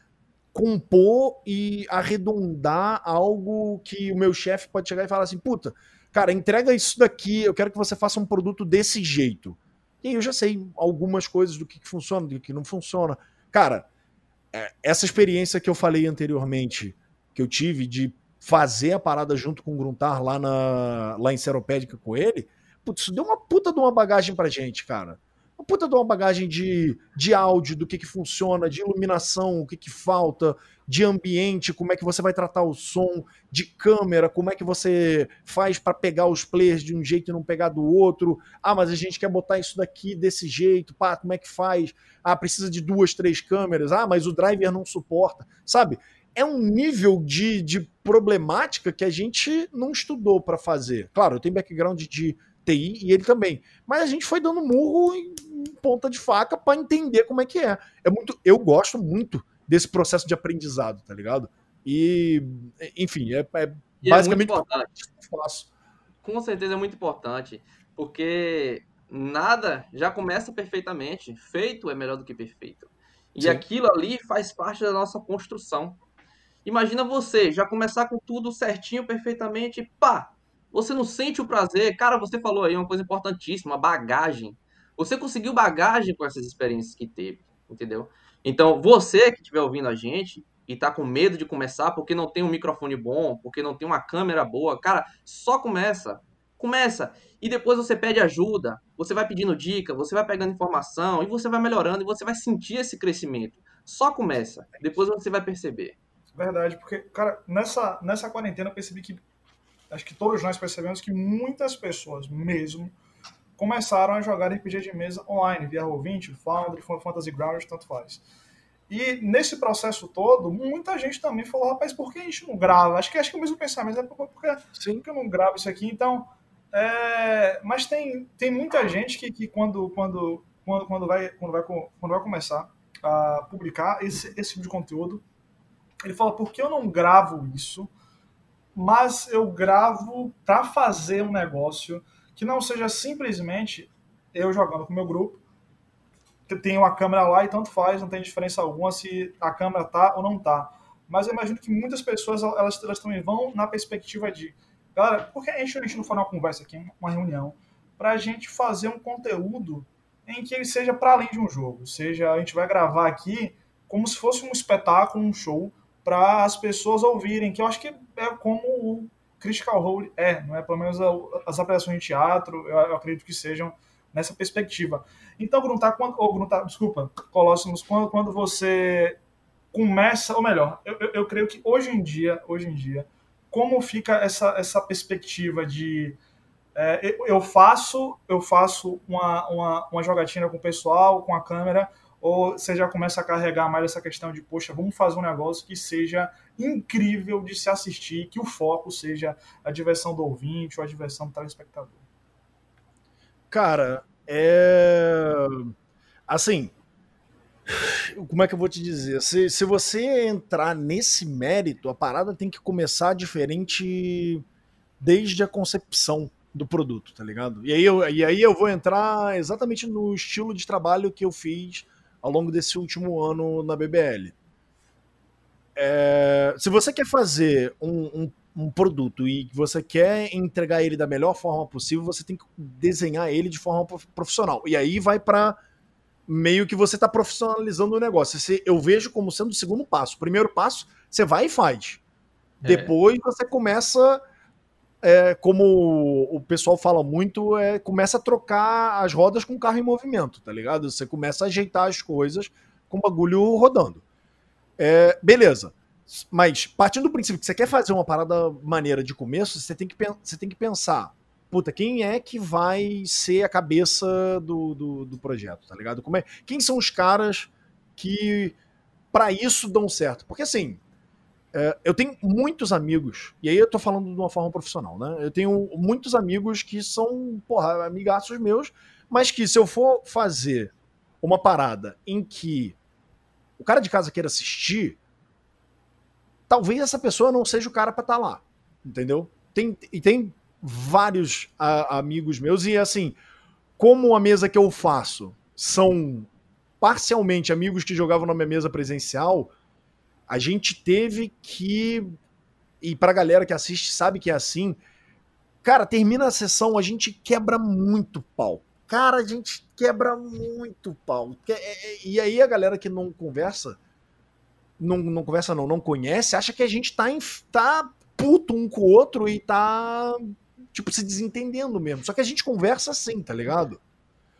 Speaker 2: compor e arredondar algo que o meu chefe pode chegar e falar assim: puta, cara, entrega isso daqui, eu quero que você faça um produto desse jeito. E aí eu já sei algumas coisas do que, que funciona, do que não funciona. Cara, é, essa experiência que eu falei anteriormente, que eu tive de fazer a parada junto com o Gruntar lá, na, lá em Seropédica com ele, putz, isso deu uma puta de uma bagagem pra gente, cara uma puta de uma bagagem de, de áudio, do que, que funciona, de iluminação, o que, que falta, de ambiente, como é que você vai tratar o som, de câmera, como é que você faz para pegar os players de um jeito e não pegar do outro. Ah, mas a gente quer botar isso daqui desse jeito, pá, como é que faz? Ah, precisa de duas, três câmeras. Ah, mas o driver não suporta. Sabe? É um nível de, de problemática que a gente não estudou para fazer. Claro, eu tenho background de TI e ele também. Mas a gente foi dando murro em ponta de faca para entender como é que é. É muito, eu gosto muito desse processo de aprendizado, tá ligado? E, enfim, é, é
Speaker 4: e basicamente é importante. que eu faço. Com certeza é muito importante, porque nada já começa perfeitamente. Feito é melhor do que perfeito. E Sim. aquilo ali faz parte da nossa construção. Imagina você já começar com tudo certinho, perfeitamente, pá, você não sente o prazer. Cara, você falou aí uma coisa importantíssima, bagagem. Você conseguiu bagagem com essas experiências que teve, entendeu? Então, você que estiver ouvindo a gente e tá com medo de começar porque não tem um microfone bom, porque não tem uma câmera boa, cara, só começa. Começa. E depois você pede ajuda, você vai pedindo dica, você vai pegando informação e você vai melhorando e você vai sentir esse crescimento. Só começa. Depois você vai perceber.
Speaker 3: Verdade, porque, cara, nessa, nessa quarentena eu percebi que acho que todos nós percebemos que muitas pessoas mesmo começaram a jogar RPG de mesa online, via Roll20, Foundry, Fantasy Grounds, tanto faz. E nesse processo todo, muita gente também falou, rapaz, por que a gente não grava? Acho que acho que é o mesmo pensamento, é porque, Sim. que eu não gravo isso aqui, então... É... mas tem, tem muita gente que, que quando, quando, quando, quando, vai, quando, vai, quando vai começar a publicar esse, esse tipo de conteúdo, ele fala, por que eu não gravo isso? Mas eu gravo para fazer um negócio que não seja simplesmente eu jogando com o meu grupo, tenho a câmera lá e tanto faz, não tem diferença alguma se a câmera tá ou não tá. Mas eu imagino que muitas pessoas elas, elas também vão na perspectiva de, galera, por que a gente, a gente não for uma conversa aqui, uma reunião, para a gente fazer um conteúdo em que ele seja para além de um jogo, seja a gente vai gravar aqui como se fosse um espetáculo, um show, para as pessoas ouvirem, que eu acho que é como o Critical Role é, não é? Pelo menos as apresentações de teatro, eu, acredito que sejam nessa perspectiva. Então, Gruntar, quando, ou Gruntar, desculpa, Colossus, quando, quando você começa, ou melhor, eu, eu, eu, creio que hoje em dia, hoje em dia, como fica essa, essa perspectiva de é, eu faço eu faço uma, uma, uma jogatina com o pessoal, com a câmera, ou você já começa a carregar mais essa questão de, poxa, vamos fazer um negócio que seja incrível de se assistir, que o foco seja a diversão do ouvinte ou a diversão do telespectador?
Speaker 2: Cara, é. Assim. Como é que eu vou te dizer? Se, se você entrar nesse mérito, a parada tem que começar diferente desde a concepção do produto, tá ligado? E aí eu, e aí eu vou entrar exatamente no estilo de trabalho que eu fiz ao longo desse último ano na BBL. é, se você quer fazer um, um, um produto e você quer entregar ele da melhor forma possível, você tem que desenhar ele de forma prof- profissional. E aí vai para meio que você está profissionalizando o negócio. Esse- eu vejo como sendo o segundo passo. O primeiro passo, você vai e faz.
Speaker 4: É.
Speaker 2: Depois você começa, é, como o pessoal fala muito, é, começa a trocar as rodas com o carro em movimento, tá ligado? Você começa a ajeitar as coisas com o bagulho rodando. É, beleza. Mas partindo do princípio que você quer fazer uma parada maneira de começo, você tem que, você tem que pensar, puta, quem é que vai ser a cabeça do, do, do projeto, tá ligado? Como é, quem são os caras que para isso dão certo? Porque assim, é, eu tenho muitos amigos, e aí eu tô falando de uma forma profissional, né? Eu tenho muitos amigos que são, porra, amigaços meus, mas que se eu for fazer uma parada em que o cara de casa queira assistir, talvez essa pessoa não seja o cara pra estar lá, entendeu? Tem, e tem vários a- amigos meus, e assim, como a mesa que eu faço são parcialmente amigos que jogavam na minha mesa presencial, a gente teve que. E pra galera que assiste sabe que é assim. Cara, termina a sessão, a gente quebra muito pau. Cara, a gente quebra muito pau. É- é- E aí a galera que não conversa, não, não conversa não, não conhece, acha que a gente tá, em, tá puto um com o outro e tá, tipo, se desentendendo mesmo. Só que a gente conversa assim, tá ligado?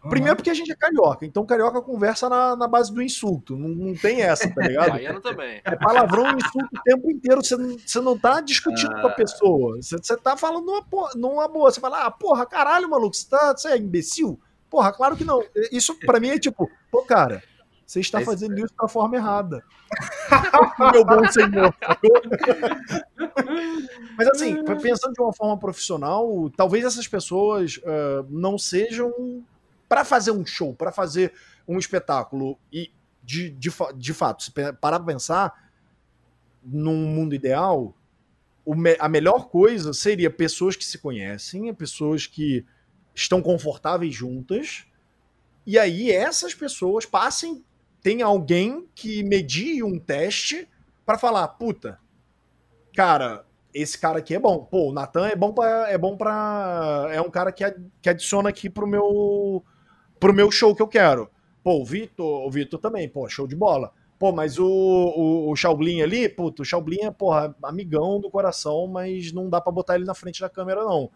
Speaker 2: Primeiro porque a gente é carioca, então carioca conversa na, na base do insulto. Não, não tem essa, tá ligado?
Speaker 1: Baiano também.
Speaker 2: É palavrão e insulto o tempo inteiro. Você não, você não tá discutindo com a pessoa. Você, você tá falando numa, numa boa. Você fala, ah, porra, caralho, maluco, você, tá, você é imbecil? Porra, claro que não. Isso pra mim é tipo, pô, cara, você está
Speaker 4: É isso,
Speaker 2: fazendo isso da forma errada. Meu bom senhor. Mas assim, pensando de uma forma profissional, talvez essas pessoas ah, não sejam para fazer um show, para fazer um espetáculo e de, de, de fato, se parar pra pensar, num mundo ideal, me- a melhor coisa seria pessoas que se conhecem, pessoas que estão confortáveis juntas, e aí essas pessoas passem, tem alguém que medie um teste para falar, puta, cara, esse cara aqui é bom. Pô, o Natan é bom para é bom para é um cara que, que adiciona aqui pro meu pro meu show que eu quero. Pô, o Vitor, o Vitor também, pô, show de bola. Pô, mas o, o, o Shaolin ali, puto, o Shaolin é, porra, amigão do coração, mas não dá pra botar ele na frente da câmera, não.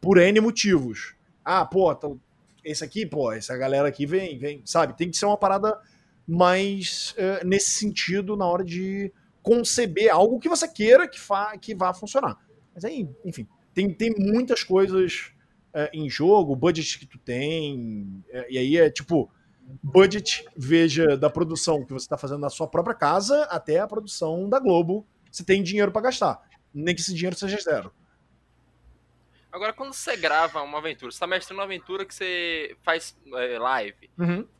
Speaker 2: Por N motivos. Ah, pô, então, esse aqui, pô, essa galera aqui vem, vem, sabe? Tem que ser uma parada mais eh, nesse sentido na hora de conceber algo que você queira que, fa que vá funcionar. Mas aí, enfim, tem, tem muitas coisas eh, em jogo, o budget que tu tem, eh, e aí é tipo, budget, veja da produção que você está fazendo na sua própria casa até a produção da Globo, você tem dinheiro para gastar. Nem que esse dinheiro seja zero.
Speaker 1: Agora, quando você grava uma aventura, você tá mestrando uma aventura que você faz é, live.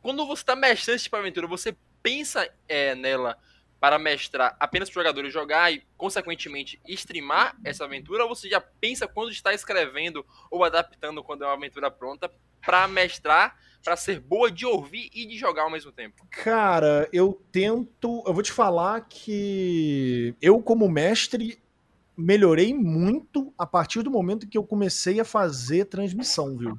Speaker 1: Quando você tá mestrando esse tipo de aventura, você pensa é, nela para mestrar apenas para os jogadores jogar e, consequentemente, streamar essa aventura? Ou você já pensa quando está escrevendo ou adaptando quando é uma aventura pronta para mestrar, para ser boa de ouvir e de jogar ao mesmo tempo?
Speaker 2: Cara, eu tento. Eu vou te falar que eu, como mestre, melhorei muito a partir do momento que eu comecei a fazer transmissão, viu?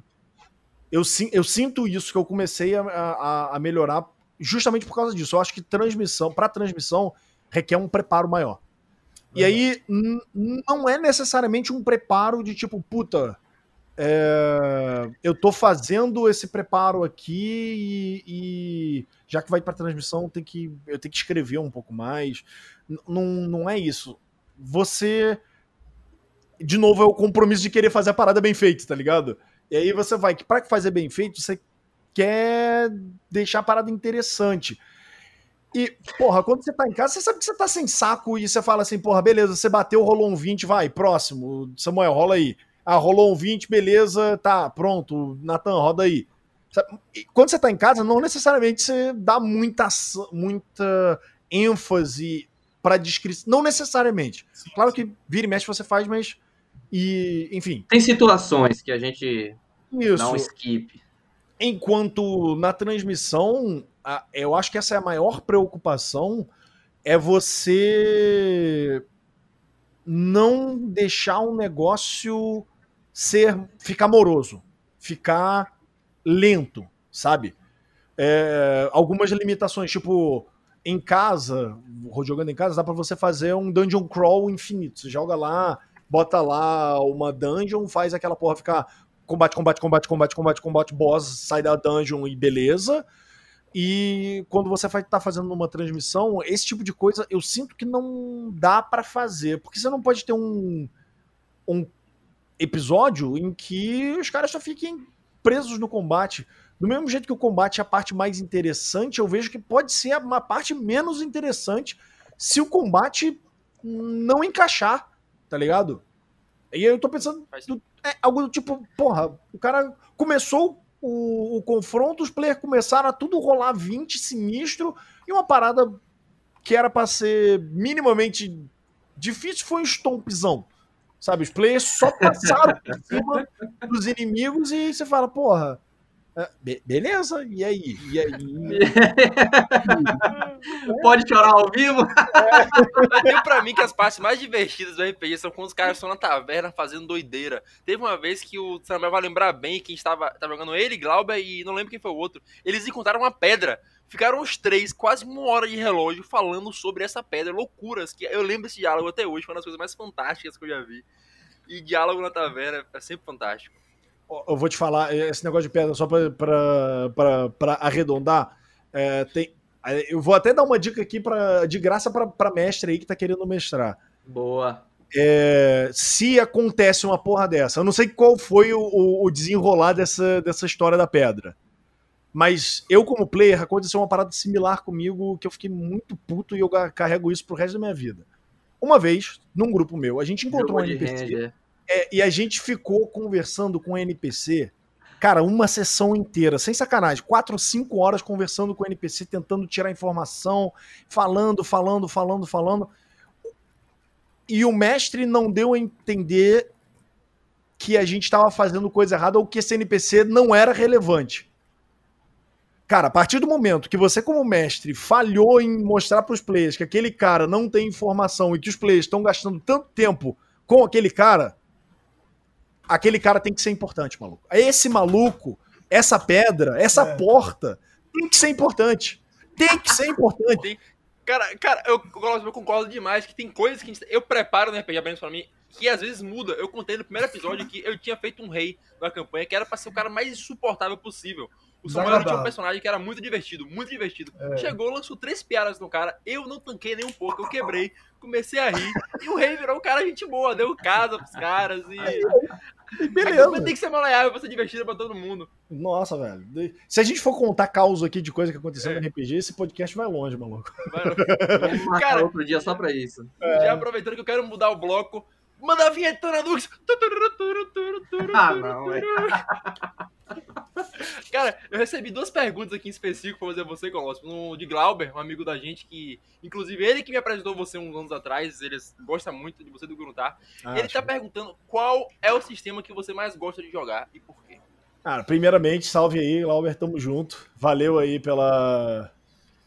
Speaker 2: Eu, eu sinto isso, que eu comecei a, a- a melhorar justamente por causa disso. Eu acho que transmissão, para transmissão, requer um preparo maior. E aí, não é necessariamente um preparo de tipo, puta, é, eu tô fazendo esse preparo aqui e, e já que vai pra transmissão, tem que, eu tenho que escrever um pouco mais. N- Não, não é isso. Você. De novo, é o compromisso de querer fazer a parada bem feita, tá ligado? E aí você vai, que pra fazer bem feito, você quer deixar a parada interessante. E, porra, quando você tá em casa, você sabe que você tá sem saco e você fala assim, porra, beleza, você bateu, rolou um 20, vai, próximo. Samuel, rola aí. Ah, rolou um 20, beleza, tá, pronto. Natan, roda aí. E quando você tá em casa, não necessariamente você dá muita, muita ênfase pra descrição. Não necessariamente. Claro que vira e mexe você faz, mas. E, enfim.
Speaker 4: Tem situações que a gente
Speaker 2: Isso.
Speaker 4: dá um skip.
Speaker 2: Enquanto na transmissão, a- eu acho que essa é a maior preocupação é você não deixar um negócio ser ficar moroso, ficar lento, sabe? É, algumas limitações, tipo em casa, jogando em casa, dá para você fazer um dungeon crawl infinito. Você joga lá, bota lá uma dungeon, faz aquela porra ficar combate, combate, combate, combate, combate, combate, boss, sai da dungeon e beleza. E quando você vai estar tá fazendo uma transmissão, esse tipo de coisa eu sinto que não dá para fazer, porque você não pode ter um, um episódio em que os caras só fiquem presos no combate. Do mesmo jeito que o combate é a parte mais interessante, eu vejo que pode ser uma parte menos interessante se o combate não encaixar, tá ligado? E eu tô pensando, é algo do tipo, porra, o cara começou o, o, confronto, os players começaram a tudo rolar 20 sinistro e uma parada que era para ser minimamente difícil foi um stompzão. Sabe, os players só passaram por cima dos inimigos e você fala, porra, be beleza, e aí? E aí?
Speaker 4: Pode chorar ao vivo?
Speaker 1: É. Deu pra mim que as partes mais divertidas do RPG são quando os caras estão na taverna fazendo doideira. Teve uma vez que o Samuel vai lembrar bem que a gente tava, tava jogando ele, Glauber e não lembro quem foi o outro. Eles encontraram uma pedra. Ficaram os três, quase uma hora de relógio, falando sobre essa pedra. Loucuras. que Eu lembro esse diálogo até hoje, foi uma das coisas mais fantásticas que eu já vi. E diálogo na taverna é sempre fantástico
Speaker 2: eu vou te falar, esse negócio de pedra, só para arredondar, é, tem, eu vou até dar uma dica aqui pra, de graça para mestre aí que tá querendo mestrar.
Speaker 4: Boa.
Speaker 2: É, se acontece uma porra dessa, eu não sei qual foi o, o, desenrolar dessa, dessa história da pedra. Mas eu, como player, aconteceu uma parada similar comigo que eu fiquei muito puto e eu carrego isso pro resto da minha vida. Uma vez, num grupo meu, a gente encontrou um NPC. É, e a gente ficou conversando com o NPC, cara, uma sessão inteira, sem sacanagem, quatro, cinco horas conversando com o NPC, tentando tirar informação, falando, falando, falando, falando. E o mestre não deu a entender que a gente estava fazendo coisa errada ou que esse NPC não era relevante. Cara, a partir do momento que você, como mestre, falhou em mostrar para os players que aquele cara não tem informação e que os players estão gastando tanto tempo com aquele cara, aquele cara tem que ser importante, maluco. Esse maluco, essa pedra, essa é. porta, tem que ser importante. Tem que ser importante. Tem...
Speaker 1: Cara, cara, eu, eu concordo demais que tem coisas que gente, eu preparo no RPG apenas pra mim que às vezes muda. Eu contei no primeiro episódio que eu tinha feito um rei na campanha que era pra ser o cara mais insuportável possível. O Samuel tinha um personagem que era muito divertido, muito divertido. É. Chegou, lançou três piadas no cara, eu não tanquei nem um pouco, eu quebrei, comecei a rir. E o rei virou um cara gente boa, deu casa pros caras e.
Speaker 2: Beleza.
Speaker 1: tem que ser maleável pra ser divertido pra todo mundo.
Speaker 2: Nossa, velho. Se a gente for contar causa aqui de coisa que aconteceu é. no RPG, esse podcast vai longe, maluco.
Speaker 4: Vai Cara, outro dia só pra isso.
Speaker 1: É. Já aproveitando que eu quero mudar o bloco, manda a vinheta na Dux.
Speaker 4: Ah, não, é.
Speaker 1: Cara, eu recebi duas perguntas aqui em específico pra fazer você, Colossus. Um de Glauber, um amigo da gente, que. Inclusive, ele que me apresentou você uns anos atrás, ele gosta muito de você do Gruntar. Ah, ele tá perguntando qual é o sistema que você mais gosta de jogar e por quê.
Speaker 2: Cara, primeiramente, salve aí, Glauber, tamo junto. Valeu aí pela.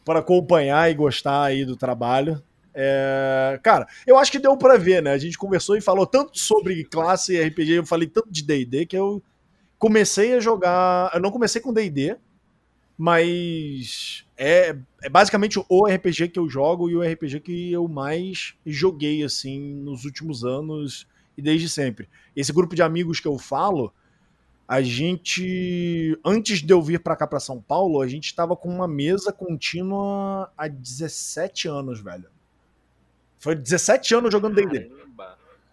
Speaker 2: por acompanhar e gostar aí do trabalho. É, cara, eu acho que deu para ver, né? A gente conversou e falou tanto sobre classe e RPG, eu falei tanto de D&D que eu comecei a jogar. Eu não comecei com DD, mas é, é, basicamente o RPG que eu jogo e o RPG que eu mais joguei assim nos últimos anos e desde sempre. Esse grupo de amigos que eu falo, a gente antes de eu vir para cá para São Paulo, a gente estava com uma mesa contínua há 17 anos, velho. Foi 17 anos jogando D&D.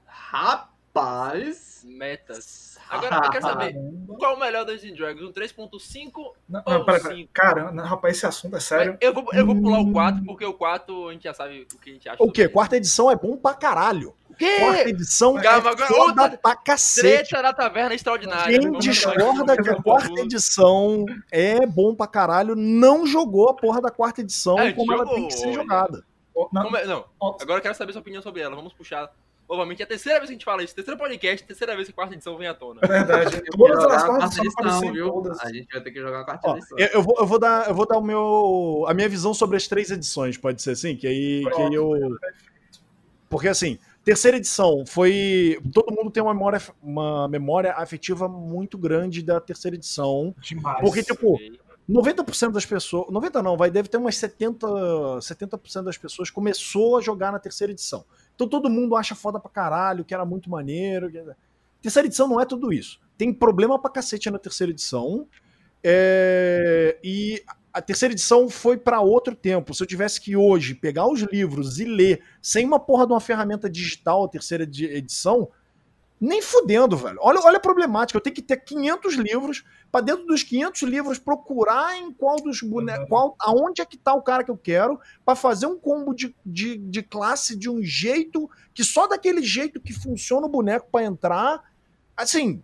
Speaker 4: Rapaz,
Speaker 1: metas Agora eu quero saber, qual é o melhor Dungeons Dragons? Um 3.5 ou não,
Speaker 3: pera, 5? Cara, não, rapaz, esse assunto é sério.
Speaker 1: Eu vou, eu vou pular o 4, porque o 4 a gente já sabe o que a gente acha.
Speaker 2: O quê? Quarta edição é bom pra caralho. O quê? Quarta edição Calma, é foda outra, pra cacete.
Speaker 1: Treta na taverna extraordinária.
Speaker 2: Quem discorda que a quarta edição é bom pra caralho, não jogou a porra da quarta edição é, como jogou, ela tem que ser jogada.
Speaker 1: Não, não, agora eu quero saber sua opinião sobre ela. Vamos puxar Novamente, é a terceira vez que a gente fala isso, terceiro podcast, terceira vez que a quarta edição vem à tona.
Speaker 3: É verdade. Todas as
Speaker 4: a
Speaker 3: quartas
Speaker 4: edição, viu?
Speaker 3: todas.
Speaker 4: A gente vai ter que jogar a quarta
Speaker 2: Ó,
Speaker 4: edição.
Speaker 2: eu, eu vou, eu, vou dar, eu vou dar o meu, a minha visão sobre as três edições, pode ser assim? Que aí, que aí eu. Porque assim, terceira edição foi. Todo mundo tem uma memória, uma memória afetiva muito grande da terceira edição.
Speaker 3: Demais.
Speaker 2: Porque, tipo, 90% das pessoas. 90 não, vai, deve ter umas 70%, 70% das pessoas começou a jogar na terceira edição. Então todo mundo acha foda pra caralho, que era muito maneiro. Terceira edição não é tudo isso. Tem problema pra cacete na terceira edição. é, E a terceira edição foi pra outro tempo. Se eu tivesse que hoje pegar os livros e ler sem uma porra de uma ferramenta digital a terceira edi- edição, nem fudendo, velho. Olha, olha a problemática. Eu tenho que ter 500 livros para dentro dos 500 livros procurar em qual dos bonecos, qual, aonde é que tá o cara que eu quero, para fazer um combo de, de, de classe de um jeito que só daquele jeito que funciona o boneco para entrar. Assim,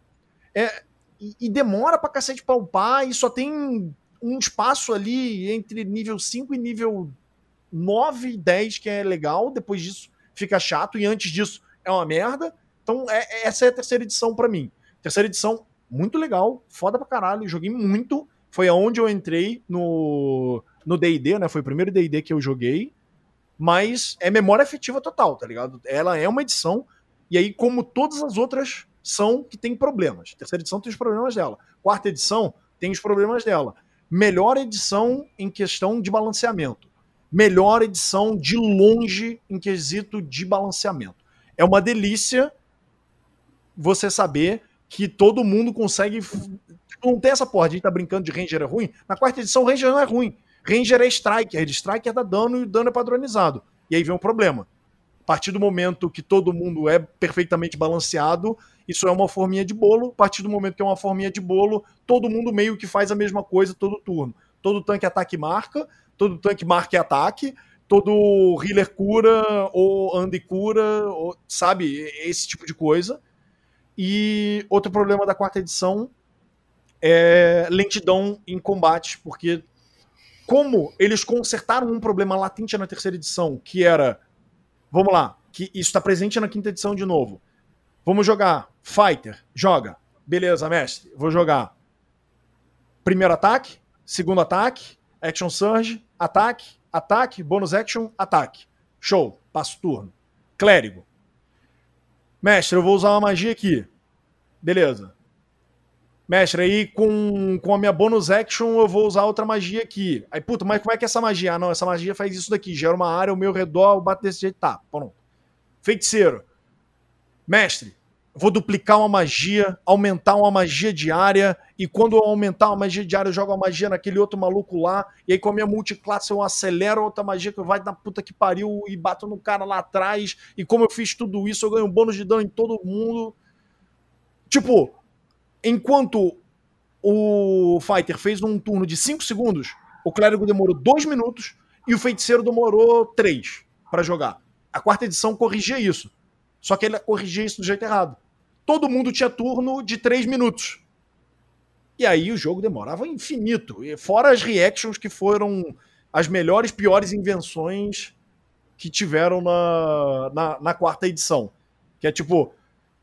Speaker 2: é, e, e demora pra cacete pra upar e só tem um espaço ali entre nível 5 e nível 9 e 10 que é legal, depois disso fica chato e antes disso é uma merda. Então, é- essa é a terceira edição pra mim. Terceira edição, muito legal, foda pra caralho, joguei muito. Foi aonde eu entrei no no D&D, né? Foi o primeiro D&D que eu joguei. Mas é memória afetiva total, tá ligado? Ela é uma edição, e aí, como todas as outras são que tem problemas. Terceira edição tem os problemas dela. Quarta edição tem os problemas dela. Melhor edição em questão de balanceamento. Melhor edição de longe em quesito de balanceamento. É uma delícia você saber que todo mundo consegue. Não tem essa porra de gente tá brincando de Ranger é ruim. Na quarta edição, Ranger não é ruim. Ranger é Striker. Striker dá dano e o dano é padronizado. E aí vem um problema. A partir do momento que todo mundo é perfeitamente balanceado, isso é uma forminha de bolo. A partir do momento que é uma forminha de bolo, todo mundo meio que faz a mesma coisa todo turno. Todo tanque ataque e marca, todo tanque marca e ataque, todo healer cura ou anda e cura, ou, sabe? Esse tipo de coisa. E outro problema da quarta edição é lentidão em combates, porque como eles consertaram um problema latente na terceira edição, que era, vamos lá, que isso está presente na quinta edição de novo. Vamos jogar Fighter, joga. Beleza, mestre, vou jogar. Primeiro ataque, segundo ataque, action surge, ataque, ataque, bônus action, ataque. Show, passo turno. Clérigo. Mestre, eu vou usar uma magia aqui. Beleza. Mestre, aí com, com a minha bonus action eu vou usar outra magia aqui. Aí, puta, mas como é que é essa magia? Ah, não, essa magia faz isso daqui. Gera uma área ao meu redor, eu bato desse jeito. Tá, pronto. Feiticeiro. Mestre, vou duplicar uma magia, aumentar uma magia diária, e quando eu aumentar uma magia diária, eu jogo uma magia naquele outro maluco lá, e aí com a minha multiclasse eu acelero outra magia que vai na puta que pariu e bato no cara lá atrás, e como eu fiz tudo isso, eu ganho um bônus de dano em todo mundo. Tipo, enquanto o Fighter fez um turno de 5 segundos, o clérigo demorou 2 minutos e o feiticeiro demorou 3 para jogar. A quarta edição corrigia isso. Só que ele corrigia isso do jeito errado. Todo mundo tinha turno de 3 minutos. E aí o jogo demorava infinito. E fora as reactions que foram as melhores, piores invenções que tiveram na, na, na quarta edição. Que é tipo,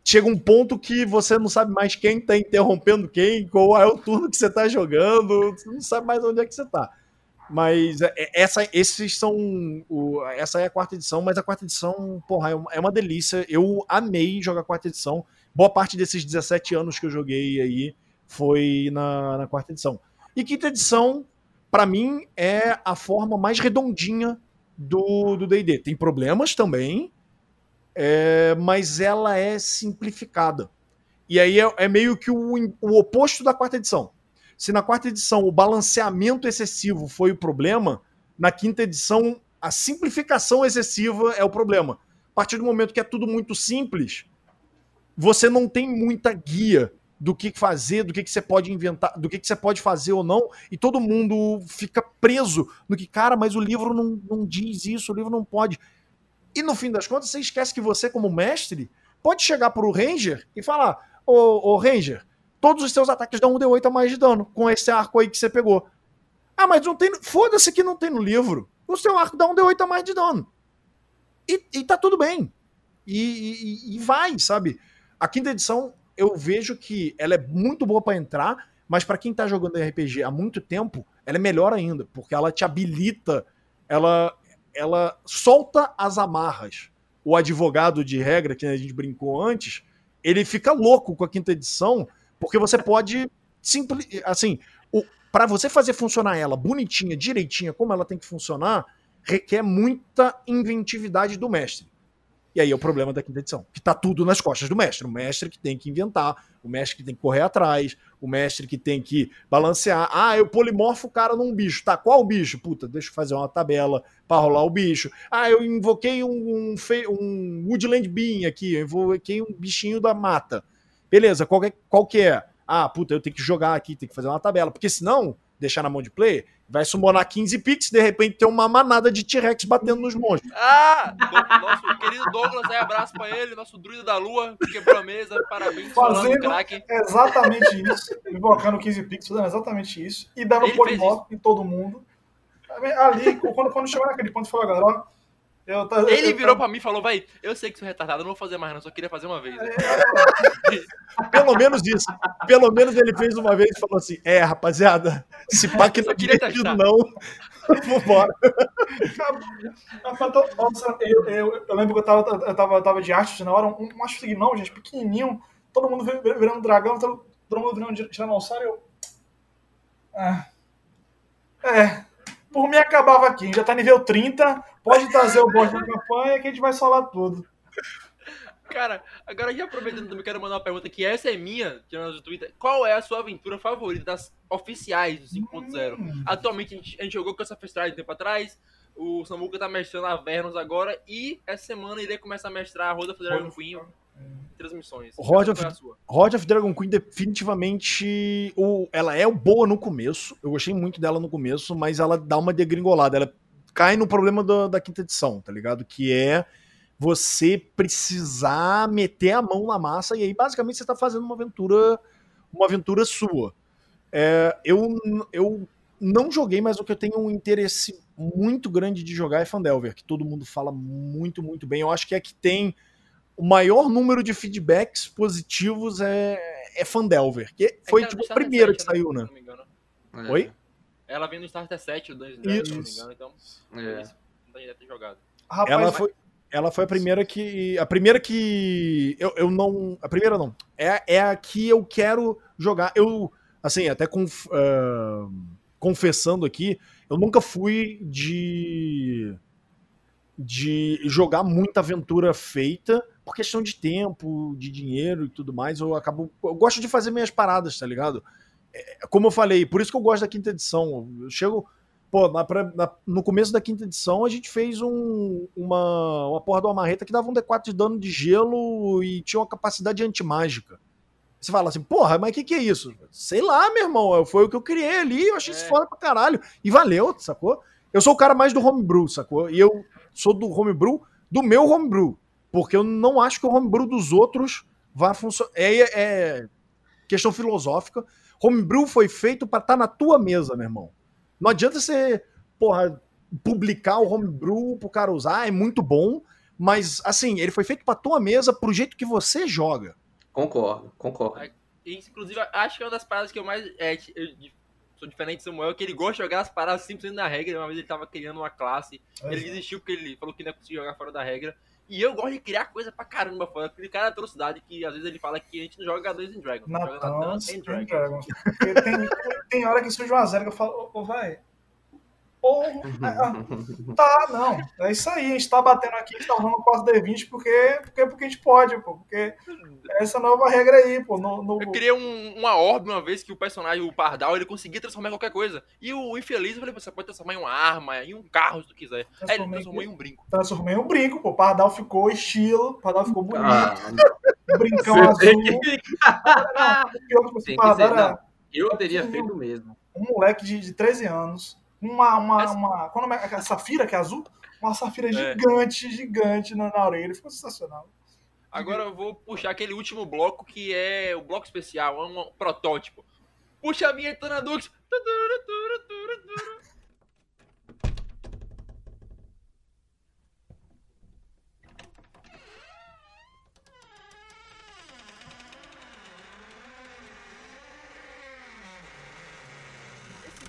Speaker 2: chega um ponto que você não sabe mais quem tá interrompendo quem, qual é o turno que você tá jogando, você não sabe mais onde é que você tá. Mas é- essa, esses são. o- essa é a quarta edição, mas a quarta edição, porra, é uma, é uma delícia. Eu amei jogar a quarta edição. Boa parte desses 17 anos que eu joguei aí foi na, na quarta edição. E quinta edição, pra mim, é a forma mais redondinha do do DD. Tem problemas também, é, mas ela é simplificada. E aí é, é meio que o, o oposto da quarta edição. Se na quarta edição o balanceamento excessivo foi o problema, na quinta edição a simplificação excessiva é o problema. A partir do momento que é tudo muito simples, você não tem muita guia do que fazer, do que, que você pode inventar, do que, que você pode fazer ou não, e todo mundo fica preso no que, cara, mas o livro não, não diz isso, o livro não pode. E no fim das contas, você esquece que você, como mestre, pode chegar pro Ranger e falar: Ô, ô Ranger, todos os seus ataques dão um D8 a mais de dano com esse arco aí que você pegou. Ah, mas não tem. Foda-se que não tem no livro. O seu arco dá um D8 a mais de dano. E, e tá tudo bem. e, e, e vai, sabe? A quinta edição, eu vejo que ela é muito boa para entrar, mas para quem tá jogando RPG há muito tempo, ela é melhor ainda, porque ela te habilita, ela, ela solta as amarras. O advogado de regra, que a gente brincou antes, ele fica louco com a quinta edição, porque você pode simples assim, para você fazer funcionar ela bonitinha, direitinha, como ela tem que funcionar, requer muita inventividade do mestre. E aí é o problema da quinta edição, que tá tudo nas costas do mestre. O mestre que tem que inventar, o mestre que tem que correr atrás, o mestre que tem que balancear. Ah, eu polimorfo o cara num bicho. Tá, qual bicho? Puta, deixa eu fazer uma tabela para rolar o bicho. Ah, eu invoquei um, um, um Woodland Bean aqui, eu invoquei um bichinho da mata. Beleza, qual, é, qual que é? Ah, puta, eu tenho que jogar aqui, tenho que fazer uma tabela. Porque senão, deixar na mão de player, vai summonar 15 pix, de repente tem uma manada de T-Rex batendo nos monstros.
Speaker 1: Ah! Nosso querido Douglas, aí abraço pra ele, nosso druida da lua, que quebrou a mesa, parabéns,
Speaker 3: fazendo crack. exatamente isso, invocando 15 pix, fazendo exatamente isso, e dando polimorfo em todo mundo. Ali, quando, quando chegou naquele ponto, falou, galera, ó,
Speaker 1: eu, eu, ele eu, virou pra mim e falou, vai, eu sei que sou retardado, não vou fazer mais não, só queria fazer uma vez. É.
Speaker 2: Pelo menos isso. Pelo menos ele fez uma vez e falou assim, é, rapaziada, se pá que não é queria testar. não, vambora.
Speaker 3: eu, eu, eu, lembro que eu tava, eu tava, eu tava de arte na hora, um, um não, gente, pequenininho, todo mundo virando dragão, todo, todo mundo virando tiranossauro, eu... Ah. É, por mim acabava aqui, já tá nível 30, pode trazer o boss da campanha que a gente vai solar tudo.
Speaker 1: Cara, agora já aproveitando também, quero mandar uma pergunta que essa é minha, tirando do Twitter. Qual é a sua aventura favorita das oficiais do 5.0? Hum. Atualmente a gente, a gente, jogou com essa Festral um tempo atrás, o Samuca tá mestrando a Vernos agora e essa semana irei começar a mestrar a Roda Federal Queen transmissões.
Speaker 2: Rod of, Rod of Dragon Queen definitivamente o, ela é boa no começo. Eu gostei muito dela no começo, mas ela dá uma degringolada. Ela cai no problema do, da quinta edição, tá ligado? Que é você precisar meter a mão na massa e aí basicamente você tá fazendo uma aventura uma aventura sua. É, eu, eu não joguei, mas o que eu tenho um interesse muito grande de jogar é Fandelver, que todo mundo fala muito, muito bem. Eu acho que é que tem o maior número de feedbacks positivos é, é Fandelver, que foi é tipo, a primeira 7, que saiu, né? É. Oi?
Speaker 1: Ela vem no Starter 7 do 2 se não me engano, então é. não deve ter jogado.
Speaker 2: Rapaz, ela foi ela foi a primeira que a primeira que eu, eu não a primeira não é, é a que eu quero jogar eu assim até conf, uh, confessando aqui eu nunca fui de de jogar muita aventura feita por questão de tempo, de dinheiro e tudo mais, eu acabo. Eu gosto de fazer minhas paradas, tá ligado? É, como eu falei, por isso que eu gosto da quinta edição. Eu chego. Pô, na, na, no começo da quinta edição a gente fez um, uma, uma porra de uma marreta que dava um D4 de dano de gelo e tinha uma capacidade antimágica. Você fala assim, porra, mas o que, que é isso? Sei lá, meu irmão, foi o que eu criei ali, eu achei é. isso foda pra caralho. E valeu, sacou? Eu sou o cara mais do homebrew, sacou? E eu sou do homebrew do meu homebrew. Porque eu não acho que o homebrew dos outros vá funcionar. É, é, questão filosófica. Homebrew foi feito para estar tá na tua mesa, meu irmão. Não adianta você, porra, publicar o homebrew pro cara usar, é muito bom, mas assim, ele foi feito para tua mesa pro jeito que você joga.
Speaker 4: Concordo, concordo.
Speaker 1: Inclusive, acho que é uma das paradas que eu mais. É, eu sou diferente do Samuel, que ele gosta de jogar as paradas simplesmente na regra. Uma vez ele tava criando uma classe, é. ele desistiu porque ele falou que não ia conseguir jogar fora da regra. E eu gosto de criar coisa pra caramba fora. Aquele cara atrocidade que às vezes ele fala que a gente não joga H2 em Dragons.
Speaker 3: Na
Speaker 1: joga
Speaker 3: em Dragons. Dragons. tem, tem hora que surge uma zero que eu falo, ô, oh, vai, Porra, tá, não. É isso aí. A gente tá batendo aqui, a gente tá usando o 4D20 porque, porque, porque a gente pode, pô. Porque é essa nova regra aí, pô. No, no...
Speaker 1: Eu criei um, uma orbe uma vez que o personagem, o Pardal, ele conseguia transformar em qualquer coisa. E o infeliz, eu falei, você pode transformar em uma arma, em um carro, se tu quiser. Aí ele transformou em um brinco.
Speaker 3: Transformei em um brinco, pô. O Pardal ficou estilo, o Pardal ficou bonito. Ah, brincão azul.
Speaker 4: não, eu teria feito mesmo.
Speaker 3: Um moleque de, de 13 anos uma, uma, uma, quando é a safira, que é azul, uma safira é. gigante, gigante na, na orelha. Ficou sensacional.
Speaker 1: Agora eu vou puxar aquele último bloco que é o bloco especial, é um protótipo. Puxa a minha Dux.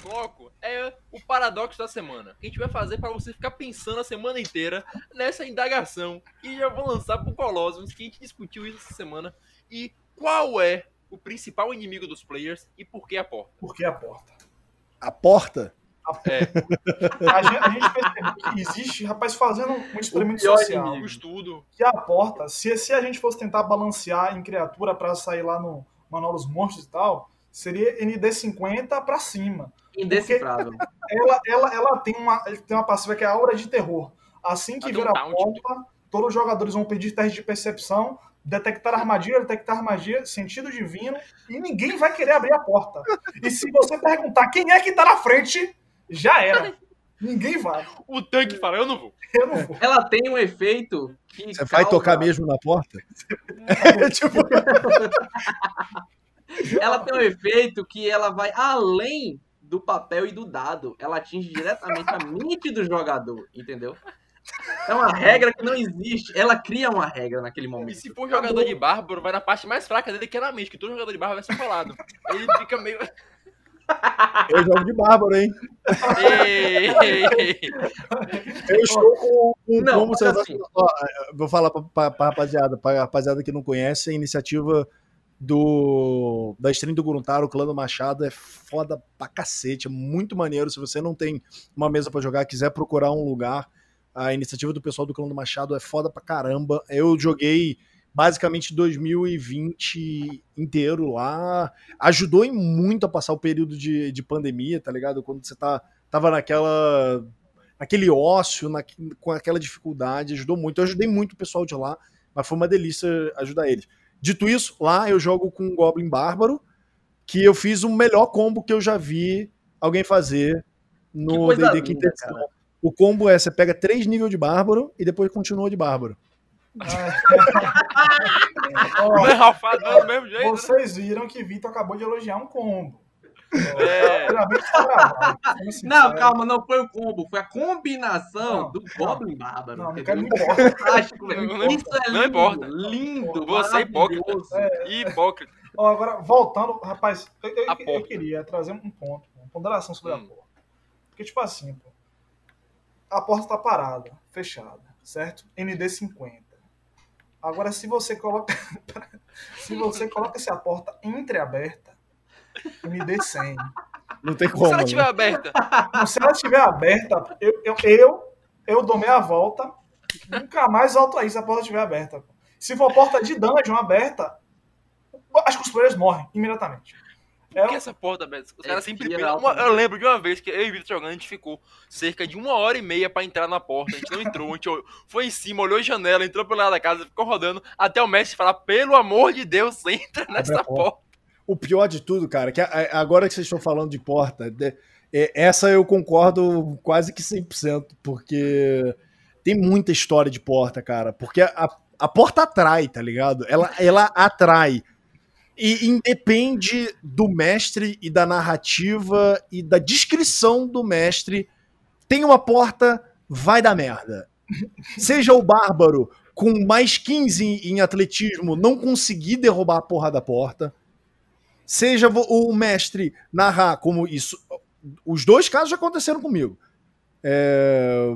Speaker 1: Bloco é o paradoxo da semana. Que a gente vai fazer para você ficar pensando a semana inteira nessa indagação. E já vou lançar pro Colossus, que a gente discutiu isso essa semana. E qual é o principal inimigo dos players e por que a porta?
Speaker 3: Por que a porta?
Speaker 2: A porta?
Speaker 1: É,
Speaker 3: A gente, a gente percebeu que existe, rapaz, fazendo um experimento social.
Speaker 1: o estudo.
Speaker 3: Que a porta, se, se a gente fosse tentar balancear em criatura pra sair lá no Manual dos Monstros e tal, seria ND50 pra cima.
Speaker 4: Indecifrável.
Speaker 3: Ela, ela, ela tem, uma, tem uma passiva que é a aura de terror. Assim que
Speaker 1: Ela tem
Speaker 3: vir
Speaker 1: um
Speaker 3: a porta, todos os jogadores vão pedir teste de percepção, detectar armadilha, detectar armadilha, sentido divino, e ninguém vai querer abrir a porta. E se você perguntar quem é que tá na frente, já era. Ninguém vai.
Speaker 1: O tanque fala, eu não vou.
Speaker 3: Eu não vou.
Speaker 4: Ela tem um efeito que.
Speaker 2: Você vai tocar mesmo na porta? tipo,
Speaker 4: Ela tem um efeito que ela vai além do papel e do dado. Ela atinge diretamente a mente do jogador, entendeu? É uma regra que não existe. Ela cria uma regra naquele
Speaker 1: E
Speaker 4: momento.
Speaker 1: se for um jogador de bárbaro, vai na parte mais fraca dele, que é na mente, que todo jogador de bárbaro vai ser colado. Ele fica meio.
Speaker 2: eu jogo de bárbaro, hein?
Speaker 1: Ei, ei, ei.
Speaker 2: Eu estou com um
Speaker 4: Não,
Speaker 2: combo.
Speaker 4: assim-
Speaker 2: vou falar pra, pra, pra rapaziada, pra rapaziada que não conhece, a iniciativa do da stream do Gruntaro, o clã do Machado, é foda pra cacete, é muito maneiro. Se você não tem uma mesa pra jogar, quiser procurar um lugar, a iniciativa do pessoal do clã do Machado é foda pra caramba. Eu joguei basicamente 2020 inteiro lá. Ajudou em muito a passar o período de, de pandemia, tá ligado? Quando você tá, tava naquela. naquele ócio, na- com aquela dificuldade, ajudou muito. Eu ajudei muito o pessoal de lá, mas foi uma delícia ajudar eles. Dito isso, lá eu jogo com um Goblin Bárbaro, que eu fiz o melhor combo que eu já vi alguém fazer no D&D Quinta edição. O combo é, você pega três níveis de Bárbaro e depois continua de Bárbaro.
Speaker 1: Não é ralfado não, do mesmo jeito. né?
Speaker 3: vocês viram que Vitor acabou de elogiar um combo.
Speaker 1: É.
Speaker 3: Tá sendo sincero.
Speaker 4: Não, calma, não foi o combo, foi a combinação
Speaker 3: Não,
Speaker 4: do
Speaker 3: não.
Speaker 4: Goblin Bárbaro.
Speaker 3: Não, não
Speaker 4: entendeu?
Speaker 3: quero me importa.
Speaker 4: Fantástico, velho.
Speaker 1: Não- não-
Speaker 4: Isso é
Speaker 1: não
Speaker 4: lindo,
Speaker 1: importa.
Speaker 4: lindo,
Speaker 1: Você é hipócrita.
Speaker 4: maravilhoso.
Speaker 1: Hipócrita.
Speaker 3: Ó, agora, voltando, rapaz, eu, eu- eu queria trazer um ponto, uma ponderação sobre
Speaker 1: Hum.
Speaker 3: a porta. Porque, tipo assim, pô, a porta tá parada, fechada, certo? ND50. Agora, se você coloca. se você coloca essa porta entreaberta, ND100.
Speaker 2: Não tem
Speaker 1: Se
Speaker 2: como.
Speaker 1: ela
Speaker 2: né?
Speaker 1: estiver aberta,
Speaker 3: Então, Se ela estiver aberta, eu, eu, eu, eu dou meia volta, nunca mais volto aí se a porta estiver aberta. Se for porta de dungeon aberta, acho que os players morrem imediatamente. É,
Speaker 1: por que essa porta aberta? Os
Speaker 4: É,
Speaker 1: caras sempre Uma-
Speaker 4: né?
Speaker 1: Eu lembro de uma vez que eu e o Vitor jogando, a gente ficou cerca de uma hora e meia pra entrar na porta. A gente não entrou, a gente foi em cima, olhou a janela, entrou pelo lado da casa, ficou rodando, até o mestre falar: pelo amor de Deus, entra nessa
Speaker 2: a porta.
Speaker 1: porta.
Speaker 2: O pior de tudo, cara, que agora que vocês estão falando de porta, é, essa eu concordo quase que 100%, porque tem muita história de porta, cara. Porque a, a porta atrai, tá ligado? Ela, ela atrai. E independe do mestre e da narrativa e da descrição do mestre. Tem uma porta, vai dar merda. Seja o bárbaro com mais 15 em atletismo não conseguir derrubar a porra da porta seja o mestre narrar como isso. Os dois casos já aconteceram comigo. É,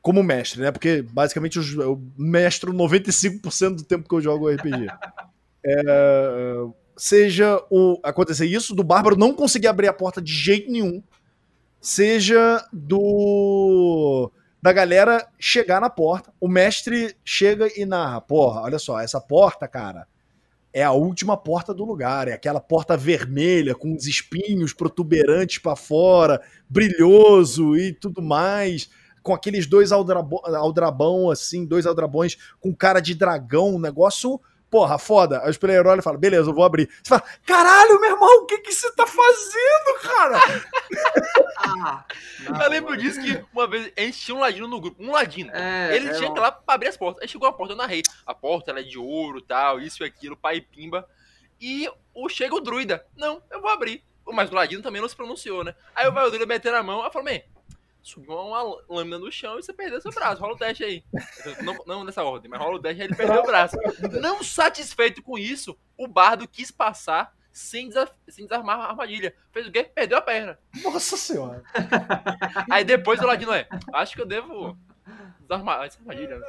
Speaker 2: como mestre, né? Porque basicamente eu mestro 95% do tempo que eu jogo RPG. É, seja o acontecer isso do Bárbaro não conseguir abrir a porta de jeito nenhum, seja do da galera chegar na porta, o mestre chega e narra, porra, olha só, essa porta, cara, é a última porta do lugar, é aquela porta vermelha com os espinhos protuberantes pra fora, brilhoso e tudo mais, com aqueles dois aldrabo- aldrabão assim, dois aldrabões com cara de dragão, um negócio, porra, foda. Aí os player olham e falam, beleza, eu vou abrir. Você fala, caralho, meu irmão, o que que você tá fazendo, cara?
Speaker 4: Ah, não,
Speaker 1: Eu lembro
Speaker 4: mano.
Speaker 1: disso que uma vez a gente tinha um ladino no grupo, um ladino.
Speaker 4: É,
Speaker 1: Ele
Speaker 4: é
Speaker 1: tinha que ir lá pra abrir as portas. Aí chegou a porta, eu narrei. A porta ela é de ouro, tal, isso e aquilo, pai e pimba. E o, chega o druida. Não, eu vou abrir. Mas o ladino também não se pronunciou, né? Aí o vai o druida meter a mão, eu falei, man, subiu uma, lâmina no chão e você perdeu seu braço. Rola o teste aí. Não, não nessa ordem, mas rola o teste aí ele perdeu o braço. Não satisfeito com isso, o bardo quis passar sem, sem desarmar a armadilha. Fez o quê? Perdeu a perna.
Speaker 2: Nossa senhora.
Speaker 1: Aí depois o Ladino é, acho que eu devo desarmar essa armadilha.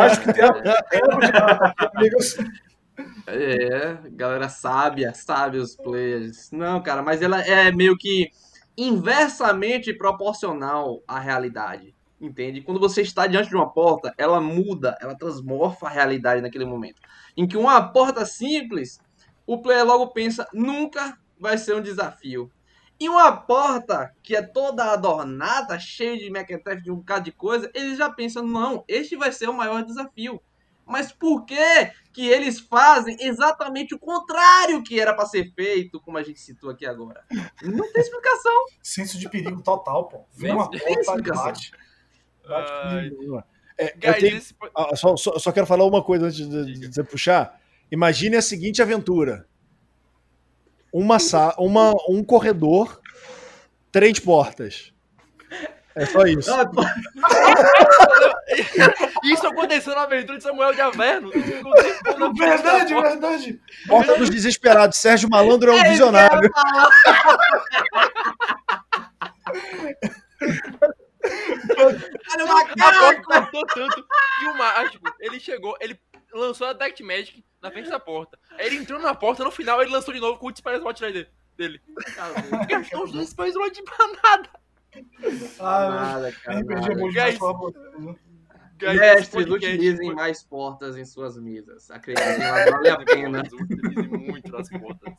Speaker 3: Acho que tem amigos.
Speaker 4: É, galera sábia, sábios players. Não, cara, mas ela é meio que inversamente proporcional à realidade. Entende? Quando você está diante de uma porta, ela muda, ela transmorfa a realidade naquele momento. Em que uma porta simples, o player logo pensa, nunca vai ser um desafio. E uma porta que é toda adornada, cheia de mequetrefe, de um bocado de coisa, eles já pensam, não, este vai ser o maior desafio. Mas por que que eles fazem exatamente o contrário que era para ser feito, como a gente citou aqui agora? Não tem explicação.
Speaker 3: Senso de perigo total, pô. Vem uma porta,
Speaker 4: explicação.
Speaker 3: bate. Bate
Speaker 2: É, eu
Speaker 1: guys,
Speaker 2: tenho-
Speaker 1: esse
Speaker 2: ah, só, só- só quero falar uma coisa antes de, de você puxar. Imagine a seguinte aventura: uma sa uma, um corredor, três portas. É só isso.
Speaker 1: Isso aconteceu na aventura de Samuel de Averno.
Speaker 3: Verdade, verdade.
Speaker 2: Porta dos Desesperados. Sérgio Malandro é um visionário.
Speaker 4: Olha o
Speaker 1: A
Speaker 4: macaco!
Speaker 1: porta cortou tanto que o mágico, ele chegou, ele lançou a Death Magic na frente da porta. Aí ele entrou na porta, no final ele lançou de novo com o Dispare Slot dele. dele. Gastou os dois Dispare Slot pra nada.
Speaker 3: Ah,
Speaker 4: Nada, cara.
Speaker 3: RPG é
Speaker 4: nada. Mestres, utilizem
Speaker 1: foi-
Speaker 4: mais portas em suas mesas. Acreditem, elas vale a pena.
Speaker 1: Utilize muito nas portas.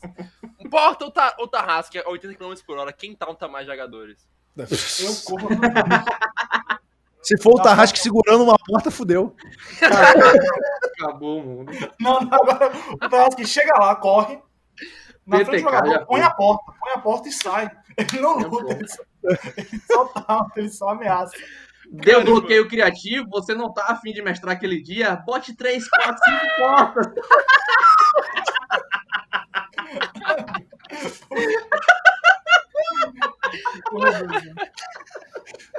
Speaker 1: Porta ou, ta, ou Tarrasque, é 80 km por hora. Quem taunta mais jogadores?
Speaker 3: Eu corro.
Speaker 2: Se for o Tarrasque segurando uma porta, fudeu.
Speaker 4: Acabou o mundo.
Speaker 3: Não, não, agora o Tarrasque chega lá, corre. Na frente do
Speaker 4: PTK,
Speaker 3: jogador,
Speaker 4: já
Speaker 3: põe a porta, põe a porta e sai. Ele não luta, ele só, ele só taunta, ele só ameaça.
Speaker 4: Deu bloqueio criativo, você não tá afim de mestrar aquele dia, bote 3, 4, 5 portas.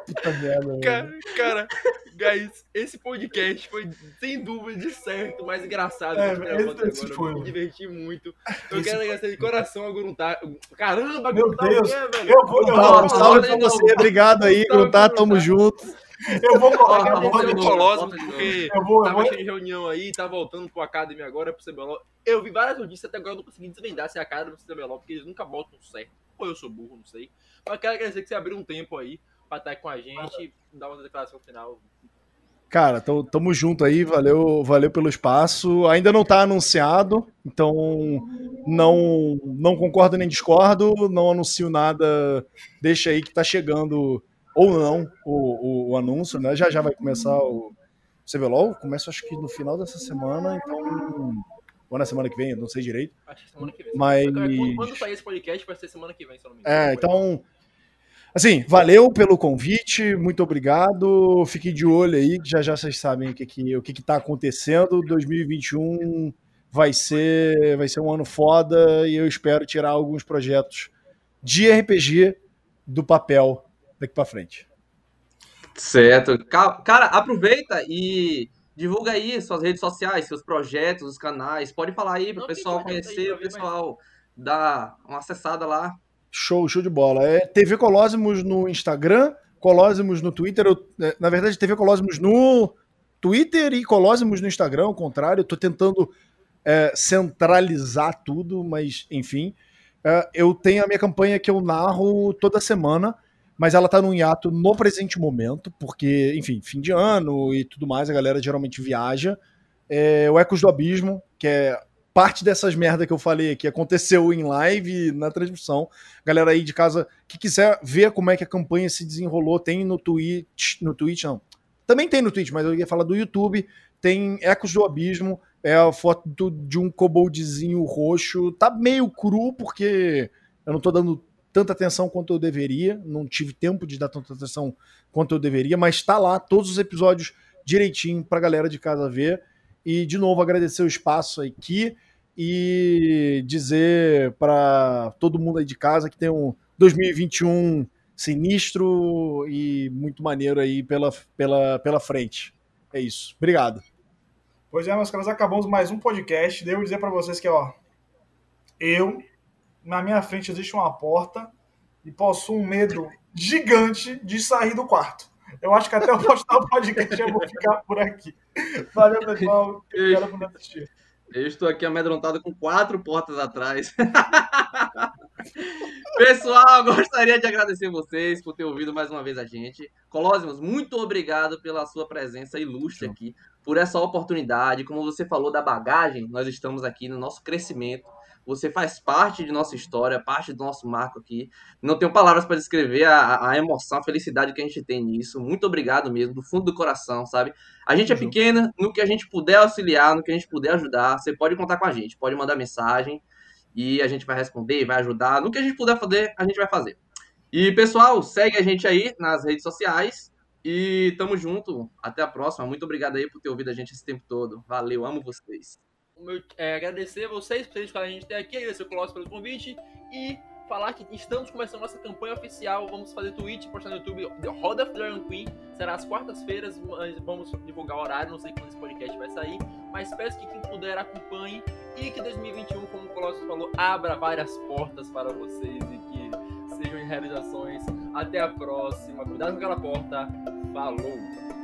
Speaker 2: Puta merda.
Speaker 1: Cara, cara, guys, esse podcast foi sem dúvida de certo mais engraçado
Speaker 3: É,
Speaker 1: que
Speaker 3: esse
Speaker 1: agora.
Speaker 3: foi.
Speaker 1: Eu me diverti muito. Eu
Speaker 3: Esse
Speaker 1: quero agradecer de coração a Gruntar. Caramba,
Speaker 3: Meu
Speaker 1: Gruntar,
Speaker 3: Deus,
Speaker 1: o quê, velho?
Speaker 3: Eu vou, eu vou,
Speaker 2: um salve pra você. Obrigado aí, Gruntar.
Speaker 1: pra
Speaker 2: Tamo junto.
Speaker 3: Eu vou colocar.
Speaker 4: de novo.
Speaker 1: porque
Speaker 3: Eu vou,
Speaker 1: tava cheio de reunião aí, tá voltando pro Academy agora, pro CBLOL. Eu vi várias notícias, até agora eu não consegui desvendar se é a cara do CBLOL, porque eles nunca botam certo. Ou eu sou burro, não sei. Mas quero agradecer que você abriu um tempo aí pra estar com a gente e dar uma declaração final.
Speaker 2: Cara, tamo, tamo junto aí, valeu, valeu pelo espaço. Ainda não tá anunciado, então não não concordo nem discordo, não anuncio nada. Deixa aí que tá chegando ou não o, o, o anúncio, né? Já já vai começar o CBLOL, começa acho que no final dessa semana, então ou na semana que vem, eu não sei direito.
Speaker 1: Acho que semana que vem.
Speaker 2: Mas-
Speaker 1: Quando, sair esse podcast, vai ser semana que vem, se eu não me engano.
Speaker 2: É, então. Assim, valeu pelo convite, muito obrigado. Fiquem de olho aí, já já vocês sabem o que, que, o que, que tá acontecendo. 2021 vai ser, vai ser um ano foda e eu espero tirar alguns projetos de RPG do papel daqui pra frente.
Speaker 4: Certo. Ca- Cara, aproveita e divulga aí suas redes sociais, seus projetos, os canais. Pode falar aí para o pessoal conhecer, o pessoal dar uma acessada lá.
Speaker 2: Show, show de bola. É TV Colosmos no Instagram, Colosmos no Twitter. Eu, é, na verdade, TV Colosmos no Twitter e Colosmos no Instagram, ao contrário. Eu tô tentando é, centralizar tudo, mas enfim. É, eu tenho a minha campanha que eu narro toda semana, mas ela tá num hiato no presente momento, porque, enfim, fim de ano e tudo mais, a galera geralmente viaja. É, o Ecos do Abismo, que é parte dessas merda que eu falei aqui, aconteceu em live na transmissão. Galera aí de casa que quiser ver como é que a campanha se desenrolou, tem no Twitch, no Twitch não. Também tem no Twitch, mas eu ia falar do YouTube. Tem Ecos do Abismo, é a foto do- de um koboldzinho roxo. Tá meio cru porque eu não tô dando tanta atenção quanto eu deveria, não tive tempo de dar tanta atenção quanto eu deveria, mas tá lá todos os episódios direitinho pra galera de casa ver. E de novo agradecer o espaço aqui e dizer para todo mundo aí de casa que tem um 2021 sinistro e muito maneiro aí pela, pela, pela frente. É isso. Obrigado.
Speaker 3: Pois é, meus caras, acabamos mais um podcast. Devo dizer pra vocês que, ó, eu na minha frente existe uma porta e possuo um medo gigante de sair do quarto. Eu acho que até o postar o podcast eu vou ficar por aqui. Valeu, pessoal. Obrigado por assistir.
Speaker 4: Eu estou aqui amedrontado com quatro portas atrás. Pessoal, gostaria de agradecer vocês por ter ouvido mais uma vez a gente. Colósimos, muito obrigado pela sua presença ilustre aqui, por essa oportunidade. Como você falou da bagagem, nós estamos aqui no nosso crescimento. Você faz parte de nossa história, parte do nosso marco aqui. Não tenho palavras para descrever a, a, emoção, a felicidade que a gente tem nisso. Muito obrigado mesmo, do fundo do coração, sabe? A gente é pequena, no que a gente puder auxiliar, no que a gente puder ajudar, você pode contar com a gente, pode mandar mensagem e a gente vai responder, vai ajudar. No que a gente puder fazer, a gente vai fazer. E pessoal, segue a gente aí nas redes sociais e tamo junto. Até a próxima. Muito obrigado aí por ter ouvido a gente esse tempo todo. Valeu, amo vocês
Speaker 1: meu, é, agradecer vocês por terem a gente até aqui, agradecer o Colossus pelo convite e falar que estamos começando nossa campanha oficial. Vamos fazer tweet, postar no YouTube The Roda of Dragon Queen. Será às quartas-feiras. Vamos divulgar o horário, não sei quando esse podcast vai sair. Mas peço que quem puder acompanhe e que 2021, como o Colossus falou, abra várias portas para vocês e que sejam realizações. Até a próxima. Cuidado com aquela porta. Falou!